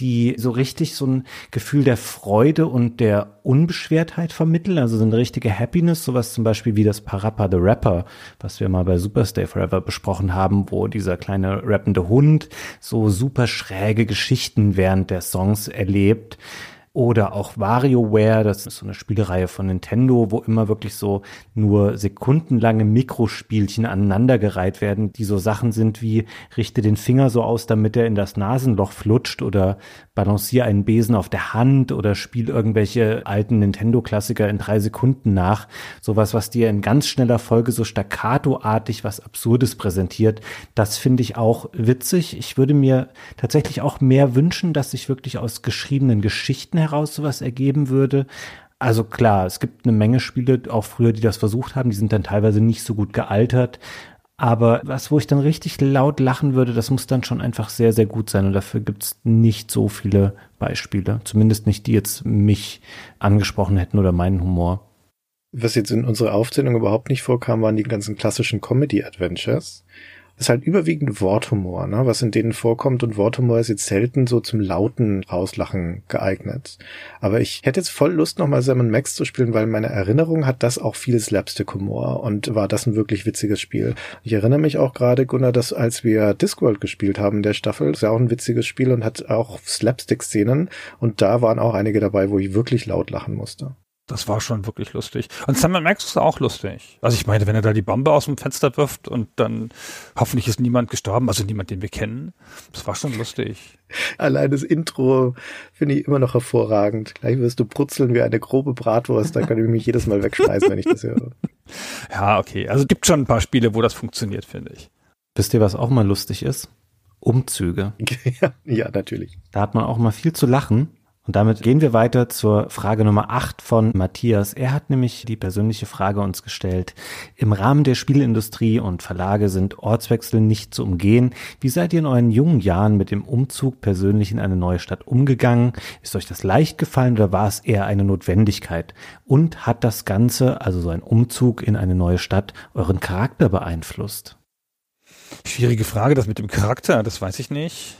die so richtig so ein Gefühl der Freude und der Unbeschwertheit vermitteln, also so eine richtige Happiness, sowas zum Beispiel wie das Parappa the Rapper, was wir mal bei Superstay Forever besprochen haben, wo dieser kleine rappende Hund so super schräge Geschichten während der Songs erlebt oder auch WarioWare, das ist so eine Spielereihe von Nintendo, wo immer wirklich so nur sekundenlange Mikrospielchen aneinandergereiht werden, die so Sachen sind wie richte den Finger so aus, damit er in das Nasenloch flutscht oder balanciere einen Besen auf der Hand oder spiel irgendwelche alten Nintendo-Klassiker in drei Sekunden nach. Sowas, was dir in ganz schneller Folge so staccato-artig was Absurdes präsentiert. Das finde ich auch witzig. Ich würde mir tatsächlich auch mehr wünschen, dass sich wirklich aus geschriebenen Geschichten heraus sowas ergeben würde. Also klar, es gibt eine Menge Spiele, auch früher, die das versucht haben, die sind dann teilweise nicht so gut gealtert. Aber was, wo ich dann richtig laut lachen würde, das muss dann schon einfach sehr, sehr gut sein. Und dafür gibt's nicht so viele Beispiele. Zumindest nicht, die jetzt mich angesprochen hätten oder meinen Humor. Was jetzt in unserer Aufzählung überhaupt nicht vorkam, waren die ganzen klassischen Comedy-Adventures. Ist halt überwiegend Worthumor, ne, was in denen vorkommt und Worthumor ist jetzt selten so zum lauten Rauslachen geeignet. Aber ich hätte jetzt voll Lust, nochmal Sam Max zu spielen, weil meine Erinnerung hat das auch viel Slapstick-Humor und war das ein wirklich witziges Spiel. Ich erinnere mich auch gerade, Gunnar, dass als wir Discworld gespielt haben in der Staffel, ist ja auch ein witziges Spiel und hat auch Slapstick-Szenen und da waren auch einige dabei, wo ich wirklich laut lachen musste. Das war schon wirklich lustig. Und Sam Max ist auch lustig. Also ich meine, wenn er da die Bombe aus dem Fenster wirft und dann hoffentlich ist niemand gestorben, also niemand, den wir kennen. Das war schon lustig. Allein das Intro finde ich immer noch hervorragend. Gleich wirst du brutzeln wie eine grobe Bratwurst, da kann ich mich jedes Mal wegschmeißen, wenn ich das höre. Ja, okay. Also es gibt schon ein paar Spiele, wo das funktioniert, finde ich. Wisst ihr, was auch mal lustig ist? Umzüge. ja, ja, natürlich. Da hat man auch mal viel zu lachen. Und damit gehen wir weiter zur Frage Nummer 8 von Matthias. Er hat nämlich die persönliche Frage uns gestellt. Im Rahmen der Spielindustrie und Verlage sind Ortswechsel nicht zu umgehen. Wie seid ihr in euren jungen Jahren mit dem Umzug persönlich in eine neue Stadt umgegangen? Ist euch das leicht gefallen oder war es eher eine Notwendigkeit? Und hat das Ganze, also so ein Umzug in eine neue Stadt, euren Charakter beeinflusst? Schwierige Frage, das mit dem Charakter, das weiß ich nicht.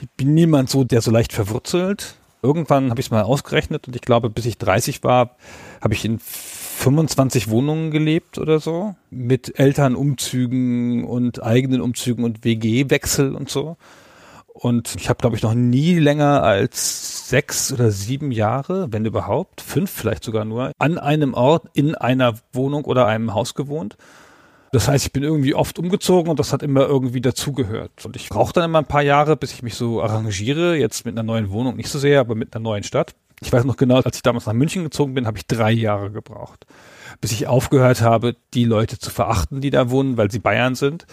Ich bin niemand so, der so leicht verwurzelt irgendwann habe ich es mal ausgerechnet und ich glaube, bis ich 30 war, habe ich in 25 Wohnungen gelebt oder so. Mit Elternumzügen und eigenen Umzügen und WG-Wechsel und so. Und ich habe, glaube ich, noch nie länger als sechs oder sieben Jahre, wenn überhaupt, fünf vielleicht sogar nur, an einem Ort in einer Wohnung oder einem Haus gewohnt. Das heißt, ich bin irgendwie oft umgezogen und das hat immer irgendwie dazugehört. Und ich brauche dann immer ein paar Jahre, bis ich mich so arrangiere. Jetzt mit einer neuen Wohnung nicht so sehr, aber mit einer neuen Stadt. Ich weiß noch genau, als ich damals nach München gezogen bin, habe ich drei Jahre gebraucht, bis ich aufgehört habe, die Leute zu verachten, die da wohnen, weil sie Bayern sind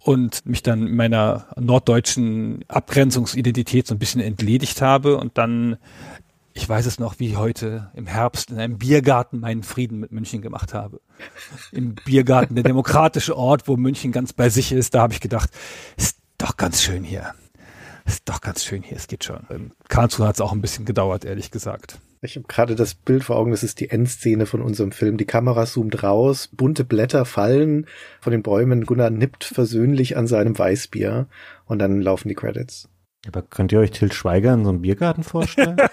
und mich dann meiner norddeutschen Abgrenzungsidentität so ein bisschen entledigt habe und dann ich weiß es noch, wie heute im Herbst in einem Biergarten meinen Frieden mit München gemacht habe. Im Biergarten, der demokratische Ort, wo München ganz bei sich ist, da habe ich gedacht, ist doch ganz schön hier. Ist doch ganz schön hier, es geht schon. In Karlsruhe hat es auch ein bisschen gedauert, ehrlich gesagt. Ich habe gerade das Bild vor Augen, das ist die Endszene von unserem Film. Die Kamera zoomt raus, bunte Blätter fallen von den Bäumen, Gunnar nippt versöhnlich an seinem Weißbier und dann laufen die Credits. Aber könnt ihr euch Till Schweiger in so einem Biergarten vorstellen?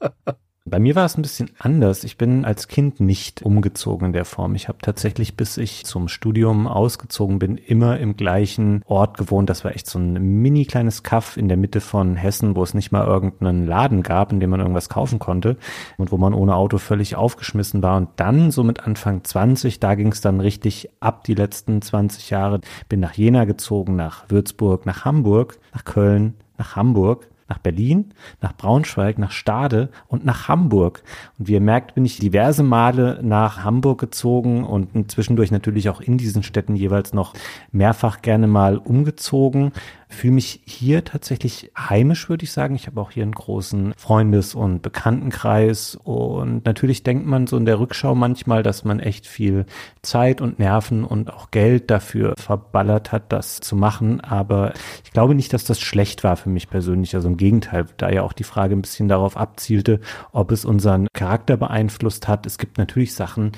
Bei mir war es ein bisschen anders. Ich bin als Kind nicht umgezogen in der Form. Ich habe tatsächlich, bis ich zum Studium ausgezogen bin, immer im gleichen Ort gewohnt. Das war echt so ein mini kleines Kaff in der Mitte von Hessen, wo es nicht mal irgendeinen Laden gab, in dem man irgendwas kaufen konnte und wo man ohne Auto völlig aufgeschmissen war. Und dann, so mit Anfang 20, da ging es dann richtig ab die letzten 20 Jahre. Bin nach Jena gezogen, nach Würzburg, nach Hamburg, nach Köln, nach Hamburg nach Berlin, nach Braunschweig, nach Stade und nach Hamburg. Und wie ihr merkt, bin ich diverse Male nach Hamburg gezogen und zwischendurch natürlich auch in diesen Städten jeweils noch mehrfach gerne mal umgezogen fühle mich hier tatsächlich heimisch, würde ich sagen. Ich habe auch hier einen großen Freundes- und Bekanntenkreis. Und natürlich denkt man so in der Rückschau manchmal, dass man echt viel Zeit und Nerven und auch Geld dafür verballert hat, das zu machen. Aber ich glaube nicht, dass das schlecht war für mich persönlich. Also im Gegenteil, da ja auch die Frage ein bisschen darauf abzielte, ob es unseren Charakter beeinflusst hat. Es gibt natürlich Sachen,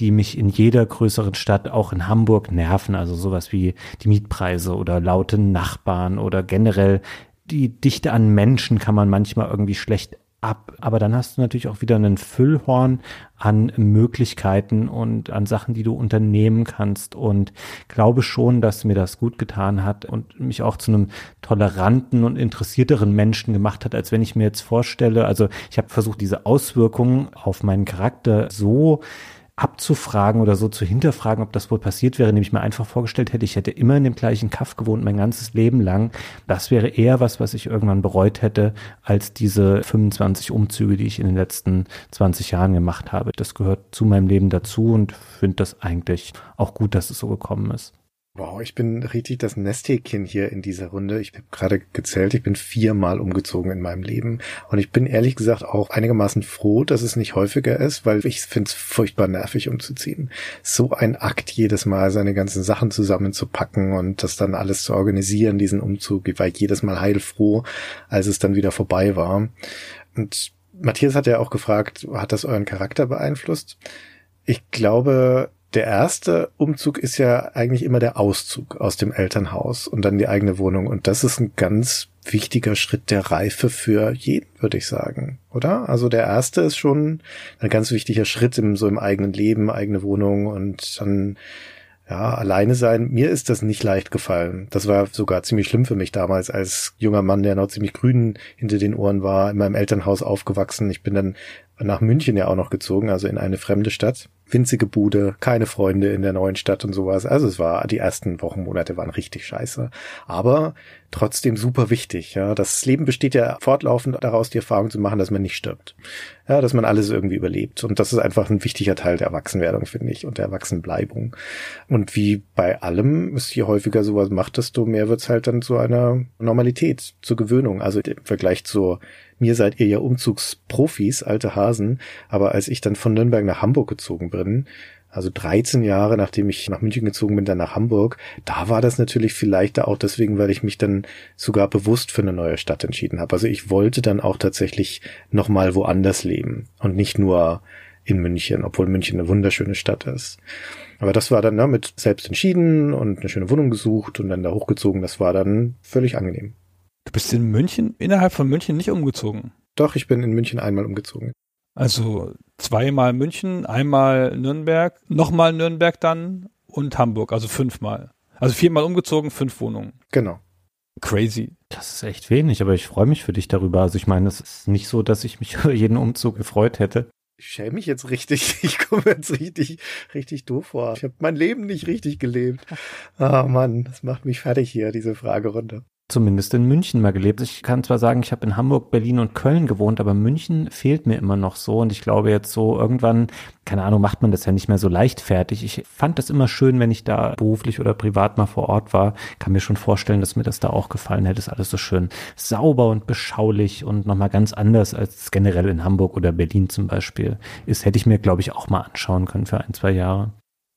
die mich in jeder größeren Stadt, auch in Hamburg, nerven. Also sowas wie die Mietpreise oder laute Nachbarn oder generell die Dichte an Menschen kann man manchmal irgendwie schlecht ab. Aber dann hast du natürlich auch wieder einen Füllhorn an Möglichkeiten und an Sachen, die du unternehmen kannst. Und glaube schon, dass mir das gut getan hat und mich auch zu einem toleranten und interessierteren Menschen gemacht hat, als wenn ich mir jetzt vorstelle. Also ich habe versucht, diese Auswirkungen auf meinen Charakter so abzufragen oder so zu hinterfragen, ob das wohl passiert wäre, indem ich mir einfach vorgestellt hätte, ich hätte immer in dem gleichen Kaff gewohnt, mein ganzes Leben lang. Das wäre eher was, was ich irgendwann bereut hätte, als diese 25 Umzüge, die ich in den letzten 20 Jahren gemacht habe. Das gehört zu meinem Leben dazu und finde das eigentlich auch gut, dass es so gekommen ist. Wow, ich bin richtig das Nesthäkchen hier in dieser Runde. Ich habe gerade gezählt, ich bin viermal umgezogen in meinem Leben. Und ich bin ehrlich gesagt auch einigermaßen froh, dass es nicht häufiger ist, weil ich finde es furchtbar nervig umzuziehen. So ein Akt jedes Mal, seine ganzen Sachen zusammenzupacken und das dann alles zu organisieren, diesen Umzug. Ich war jedes Mal heilfroh, als es dann wieder vorbei war. Und Matthias hat ja auch gefragt, hat das euren Charakter beeinflusst? Ich glaube, der erste Umzug ist ja eigentlich immer der Auszug aus dem Elternhaus und dann die eigene Wohnung. Und das ist ein ganz wichtiger Schritt der Reife für jeden, würde ich sagen, oder? Also der erste ist schon ein ganz wichtiger Schritt im, so im eigenen Leben, eigene Wohnung und dann ja, alleine sein, mir ist das nicht leicht gefallen. Das war sogar ziemlich schlimm für mich damals als junger Mann, der noch ziemlich grün hinter den Ohren war, in meinem Elternhaus aufgewachsen. Ich bin dann nach München ja auch noch gezogen, also in eine fremde Stadt. Winzige Bude, keine Freunde in der neuen Stadt und sowas. Also es war, die ersten Wochen, Monate waren richtig scheiße. Aber trotzdem super wichtig, ja. Das Leben besteht ja fortlaufend daraus, die Erfahrung zu machen, dass man nicht stirbt. Ja, dass man alles irgendwie überlebt. Und das ist einfach ein wichtiger Teil der Erwachsenwerdung, finde ich, und der Erwachsenbleibung. Und wie bei allem, ist je häufiger sowas macht, desto mehr wird's halt dann zu einer Normalität, zur Gewöhnung. Also im Vergleich zur mir seid ihr ja Umzugsprofis, alte Hasen, aber als ich dann von Nürnberg nach Hamburg gezogen bin, also 13 Jahre nachdem ich nach München gezogen bin, dann nach Hamburg, da war das natürlich vielleicht auch deswegen, weil ich mich dann sogar bewusst für eine neue Stadt entschieden habe. Also ich wollte dann auch tatsächlich nochmal woanders leben und nicht nur in München, obwohl München eine wunderschöne Stadt ist. Aber das war dann ne, mit selbst entschieden und eine schöne Wohnung gesucht und dann da hochgezogen. Das war dann völlig angenehm. Du bist in München, innerhalb von München nicht umgezogen. Doch, ich bin in München einmal umgezogen. Also zweimal München, einmal Nürnberg, nochmal Nürnberg dann und Hamburg, also fünfmal. Also viermal umgezogen, fünf Wohnungen. Genau. Crazy. Das ist echt wenig, aber ich freue mich für dich darüber. Also ich meine, es ist nicht so, dass ich mich über jeden Umzug gefreut hätte. Ich schäme mich jetzt richtig. Ich komme jetzt richtig, richtig doof vor. Ich habe mein Leben nicht richtig gelebt. Ah oh Mann, das macht mich fertig hier, diese Fragerunde zumindest in München mal gelebt. Ich kann zwar sagen, ich habe in Hamburg, Berlin und Köln gewohnt, aber München fehlt mir immer noch so. Und ich glaube jetzt so irgendwann, keine Ahnung, macht man das ja nicht mehr so leichtfertig. Ich fand das immer schön, wenn ich da beruflich oder privat mal vor Ort war. Kann mir schon vorstellen, dass mir das da auch gefallen hätte. Ist alles so schön sauber und beschaulich und nochmal ganz anders als generell in Hamburg oder Berlin zum Beispiel ist. Hätte ich mir, glaube ich, auch mal anschauen können für ein, zwei Jahre.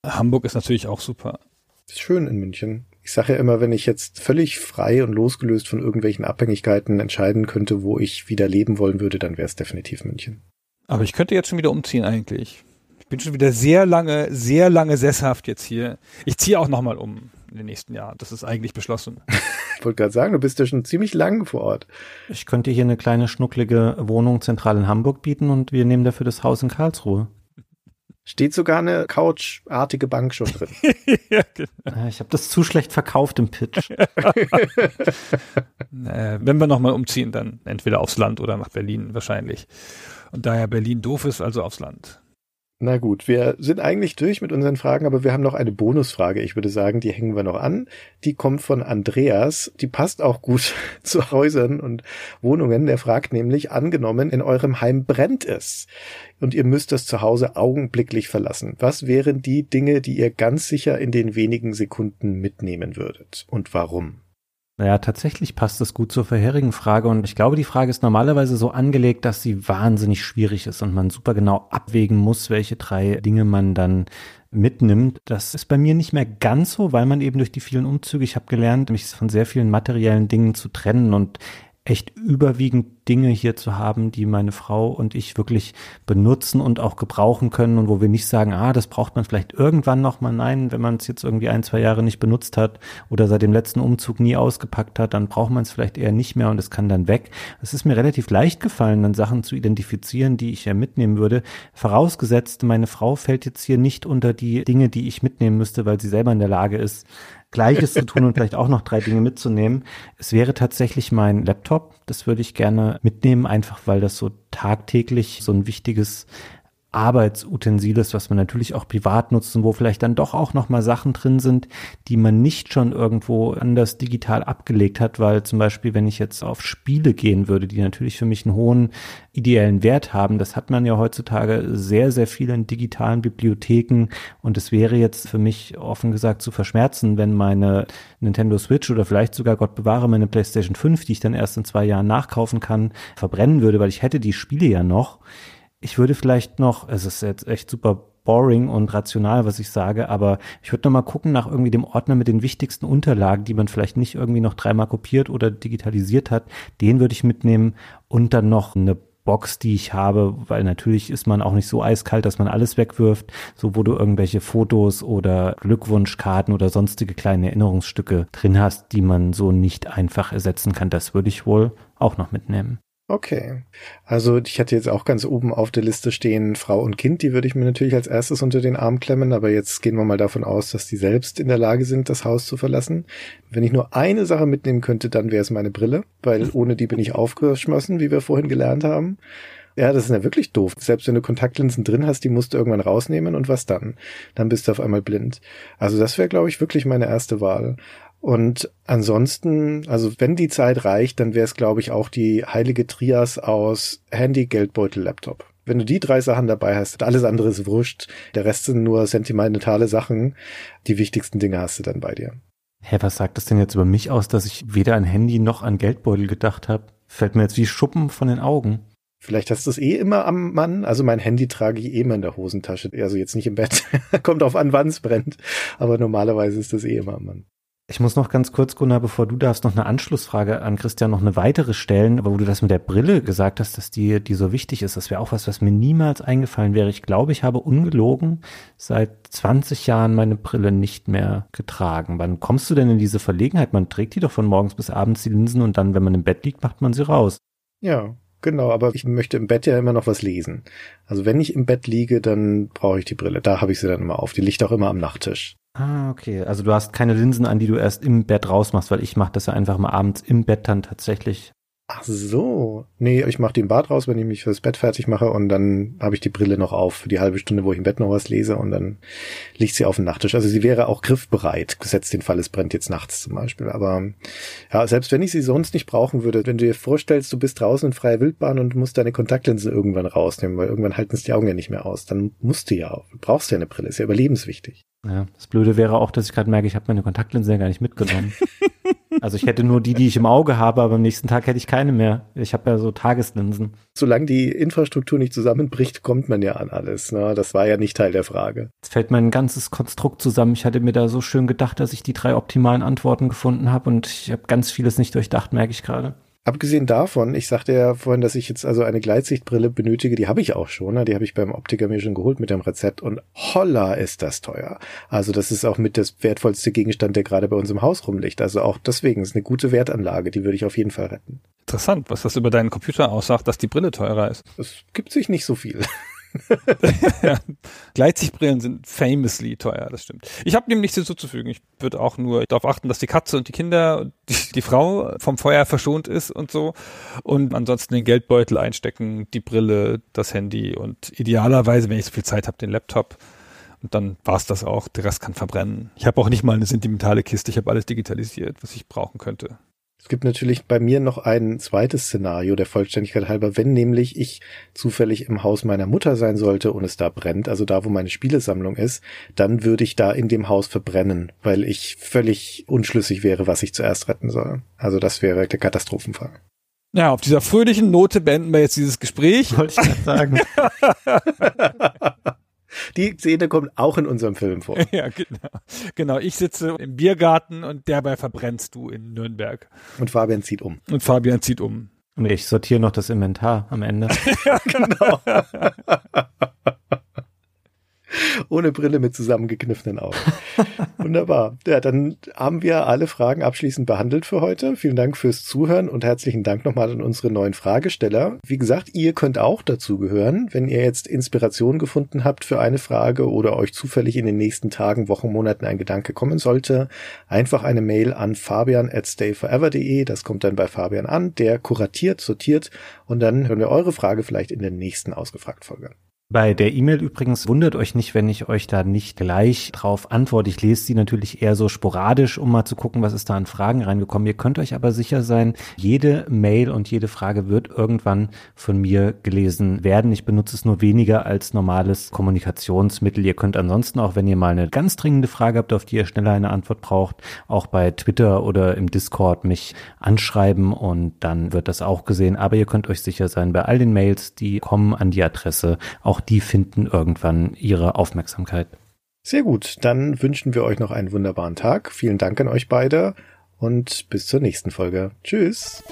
Hamburg ist natürlich auch super. Ist schön in München. Ich sage ja immer, wenn ich jetzt völlig frei und losgelöst von irgendwelchen Abhängigkeiten entscheiden könnte, wo ich wieder leben wollen würde, dann wäre es definitiv München. Aber ich könnte jetzt schon wieder umziehen eigentlich. Ich bin schon wieder sehr lange, sehr lange sesshaft jetzt hier. Ich ziehe auch nochmal um in den nächsten Jahren. Das ist eigentlich beschlossen. ich wollte gerade sagen, du bist ja schon ziemlich lang vor Ort. Ich könnte hier eine kleine schnucklige Wohnung zentral in Hamburg bieten und wir nehmen dafür das Haus in Karlsruhe. Steht sogar eine couchartige Bank schon drin. ja, genau. Ich habe das zu schlecht verkauft im Pitch. äh, wenn wir nochmal umziehen, dann entweder aufs Land oder nach Berlin wahrscheinlich. Und da ja Berlin doof ist, also aufs Land. Na gut, wir sind eigentlich durch mit unseren Fragen, aber wir haben noch eine Bonusfrage. Ich würde sagen, die hängen wir noch an. Die kommt von Andreas. Die passt auch gut zu Häusern und Wohnungen. Der fragt nämlich, angenommen, in eurem Heim brennt es und ihr müsst das Zuhause augenblicklich verlassen. Was wären die Dinge, die ihr ganz sicher in den wenigen Sekunden mitnehmen würdet und warum? Naja, tatsächlich passt es gut zur vorherigen Frage und ich glaube, die Frage ist normalerweise so angelegt, dass sie wahnsinnig schwierig ist und man super genau abwägen muss, welche drei Dinge man dann mitnimmt. Das ist bei mir nicht mehr ganz so, weil man eben durch die vielen Umzüge, ich habe gelernt, mich von sehr vielen materiellen Dingen zu trennen und echt überwiegend Dinge hier zu haben, die meine Frau und ich wirklich benutzen und auch gebrauchen können und wo wir nicht sagen, ah, das braucht man vielleicht irgendwann nochmal. Nein, wenn man es jetzt irgendwie ein, zwei Jahre nicht benutzt hat oder seit dem letzten Umzug nie ausgepackt hat, dann braucht man es vielleicht eher nicht mehr und es kann dann weg. Es ist mir relativ leicht gefallen, dann Sachen zu identifizieren, die ich ja mitnehmen würde. Vorausgesetzt, meine Frau fällt jetzt hier nicht unter die Dinge, die ich mitnehmen müsste, weil sie selber in der Lage ist, Gleiches zu tun und vielleicht auch noch drei Dinge mitzunehmen. Es wäre tatsächlich mein Laptop. Das würde ich gerne mitnehmen, einfach weil das so tagtäglich so ein wichtiges Arbeitsutensil ist, was man natürlich auch privat nutzt und wo vielleicht dann doch auch nochmal Sachen drin sind, die man nicht schon irgendwo anders digital abgelegt hat, weil zum Beispiel, wenn ich jetzt auf Spiele gehen würde, die natürlich für mich einen hohen ideellen Wert haben, das hat man ja heutzutage sehr, sehr viel in digitalen Bibliotheken. Und es wäre jetzt für mich offen gesagt zu verschmerzen, wenn meine Nintendo Switch oder vielleicht sogar Gott bewahre meine PlayStation 5, die ich dann erst in zwei Jahren nachkaufen kann, verbrennen würde, weil ich hätte die Spiele ja noch ich würde vielleicht noch, es ist jetzt echt super boring und rational, was ich sage, aber ich würde noch mal gucken nach irgendwie dem Ordner mit den wichtigsten Unterlagen, die man vielleicht nicht irgendwie noch dreimal kopiert oder digitalisiert hat. Den würde ich mitnehmen und dann noch eine Box, die ich habe, weil natürlich ist man auch nicht so eiskalt, dass man alles wegwirft, so wo du irgendwelche Fotos oder Glückwunschkarten oder sonstige kleine Erinnerungsstücke drin hast, die man so nicht einfach ersetzen kann. Das würde ich wohl auch noch mitnehmen. Okay. Also ich hatte jetzt auch ganz oben auf der Liste stehen Frau und Kind, die würde ich mir natürlich als erstes unter den Arm klemmen, aber jetzt gehen wir mal davon aus, dass die selbst in der Lage sind, das Haus zu verlassen. Wenn ich nur eine Sache mitnehmen könnte, dann wäre es meine Brille, weil ohne die bin ich aufgeschmissen, wie wir vorhin gelernt haben. Ja, das ist ja wirklich doof. Selbst wenn du Kontaktlinsen drin hast, die musst du irgendwann rausnehmen und was dann? Dann bist du auf einmal blind. Also das wäre, glaube ich, wirklich meine erste Wahl. Und ansonsten, also wenn die Zeit reicht, dann wäre es, glaube ich, auch die heilige Trias aus Handy, Geldbeutel, Laptop. Wenn du die drei Sachen dabei hast, alles andere ist wurscht. Der Rest sind nur sentimentale Sachen. Die wichtigsten Dinge hast du dann bei dir. Hä, was sagt das denn jetzt über mich aus, dass ich weder an Handy noch an Geldbeutel gedacht habe? Fällt mir jetzt wie Schuppen von den Augen. Vielleicht hast du es eh immer am Mann. Also mein Handy trage ich eh immer in der Hosentasche. Also jetzt nicht im Bett. Kommt auf an, wann es brennt. Aber normalerweise ist das eh immer am Mann. Ich muss noch ganz kurz, Gunnar, bevor du darfst, noch eine Anschlussfrage an Christian, noch eine weitere stellen, aber wo du das mit der Brille gesagt hast, dass die, die so wichtig ist. Das wäre auch was, was mir niemals eingefallen wäre. Ich glaube, ich habe ungelogen seit 20 Jahren meine Brille nicht mehr getragen. Wann kommst du denn in diese Verlegenheit? Man trägt die doch von morgens bis abends die Linsen und dann, wenn man im Bett liegt, macht man sie raus. Ja, Genau, aber ich möchte im Bett ja immer noch was lesen. Also wenn ich im Bett liege, dann brauche ich die Brille. Da habe ich sie dann immer auf. Die liegt auch immer am Nachttisch. Ah, okay. Also du hast keine Linsen an, die du erst im Bett rausmachst, weil ich mache das ja einfach mal abends im Bett dann tatsächlich Ach so. Nee, ich mache den Bad raus, wenn ich mich fürs Bett fertig mache und dann habe ich die Brille noch auf für die halbe Stunde, wo ich im Bett noch was lese und dann liegt sie auf dem Nachttisch. Also sie wäre auch griffbereit, gesetzt den Fall, es brennt jetzt nachts zum Beispiel. Aber ja, selbst wenn ich sie sonst nicht brauchen würde, wenn du dir vorstellst, du bist draußen in freier Wildbahn und musst deine Kontaktlinsen irgendwann rausnehmen, weil irgendwann halten es die Augen ja nicht mehr aus, dann musst du ja, du brauchst ja eine Brille, ist ja überlebenswichtig. Ja, das Blöde wäre auch, dass ich gerade merke, ich habe meine Kontaktlinsen ja gar nicht mitgenommen. Also ich hätte nur die, die ich im Auge habe, aber am nächsten Tag hätte ich keine mehr. Ich habe ja so Tageslinsen. Solange die Infrastruktur nicht zusammenbricht, kommt man ja an alles. Ne? Das war ja nicht Teil der Frage. Jetzt fällt mein ganzes Konstrukt zusammen. Ich hatte mir da so schön gedacht, dass ich die drei optimalen Antworten gefunden habe und ich habe ganz vieles nicht durchdacht, merke ich gerade. Abgesehen davon, ich sagte ja vorhin, dass ich jetzt also eine Gleitsichtbrille benötige, die habe ich auch schon, ne? die habe ich beim Optiker mir schon geholt mit dem Rezept und holla ist das teuer. Also das ist auch mit das wertvollste Gegenstand, der gerade bei uns im Haus rumliegt. Also auch deswegen ist eine gute Wertanlage, die würde ich auf jeden Fall retten. Interessant, was das über deinen Computer aussagt, dass die Brille teurer ist. Es gibt sich nicht so viel. Ja, Gleitsichtbrillen sind famously teuer, das stimmt. Ich habe dem nichts hinzuzufügen. Ich würde auch nur darauf achten, dass die Katze und die Kinder, die, die Frau vom Feuer verschont ist und so. Und ansonsten den Geldbeutel einstecken, die Brille, das Handy und idealerweise, wenn ich so viel Zeit habe, den Laptop. Und dann war's das auch. Der Rest kann verbrennen. Ich habe auch nicht mal eine sentimentale Kiste. Ich habe alles digitalisiert, was ich brauchen könnte. Es gibt natürlich bei mir noch ein zweites Szenario der Vollständigkeit halber, wenn nämlich ich zufällig im Haus meiner Mutter sein sollte und es da brennt, also da, wo meine Spielesammlung ist, dann würde ich da in dem Haus verbrennen, weil ich völlig unschlüssig wäre, was ich zuerst retten soll. Also das wäre der Katastrophenfall. Ja, auf dieser fröhlichen Note beenden wir jetzt dieses Gespräch. Wollte ich gerade sagen. Die Szene kommt auch in unserem Film vor. Ja, genau. Genau, ich sitze im Biergarten und dabei verbrennst du in Nürnberg. Und Fabian zieht um. Und Fabian zieht um. Und ich sortiere noch das Inventar am Ende. ja, genau. Ohne Brille mit zusammengekniffenen Augen. Wunderbar. Ja, dann haben wir alle Fragen abschließend behandelt für heute. Vielen Dank fürs Zuhören und herzlichen Dank nochmal an unsere neuen Fragesteller. Wie gesagt, ihr könnt auch dazu gehören, wenn ihr jetzt Inspiration gefunden habt für eine Frage oder euch zufällig in den nächsten Tagen, Wochen, Monaten ein Gedanke kommen sollte. Einfach eine Mail an fabian at stayforever.de. Das kommt dann bei Fabian an. Der kuratiert, sortiert und dann hören wir eure Frage vielleicht in der nächsten ausgefragt Folge. Bei der E-Mail übrigens wundert euch nicht, wenn ich euch da nicht gleich drauf antworte. Ich lese sie natürlich eher so sporadisch, um mal zu gucken, was ist da an Fragen reingekommen. Ihr könnt euch aber sicher sein, jede Mail und jede Frage wird irgendwann von mir gelesen werden. Ich benutze es nur weniger als normales Kommunikationsmittel. Ihr könnt ansonsten auch, wenn ihr mal eine ganz dringende Frage habt, auf die ihr schneller eine Antwort braucht, auch bei Twitter oder im Discord mich anschreiben und dann wird das auch gesehen. Aber ihr könnt euch sicher sein, bei all den Mails, die kommen an die Adresse, auch die finden irgendwann ihre Aufmerksamkeit. Sehr gut, dann wünschen wir euch noch einen wunderbaren Tag. Vielen Dank an euch beide und bis zur nächsten Folge. Tschüss.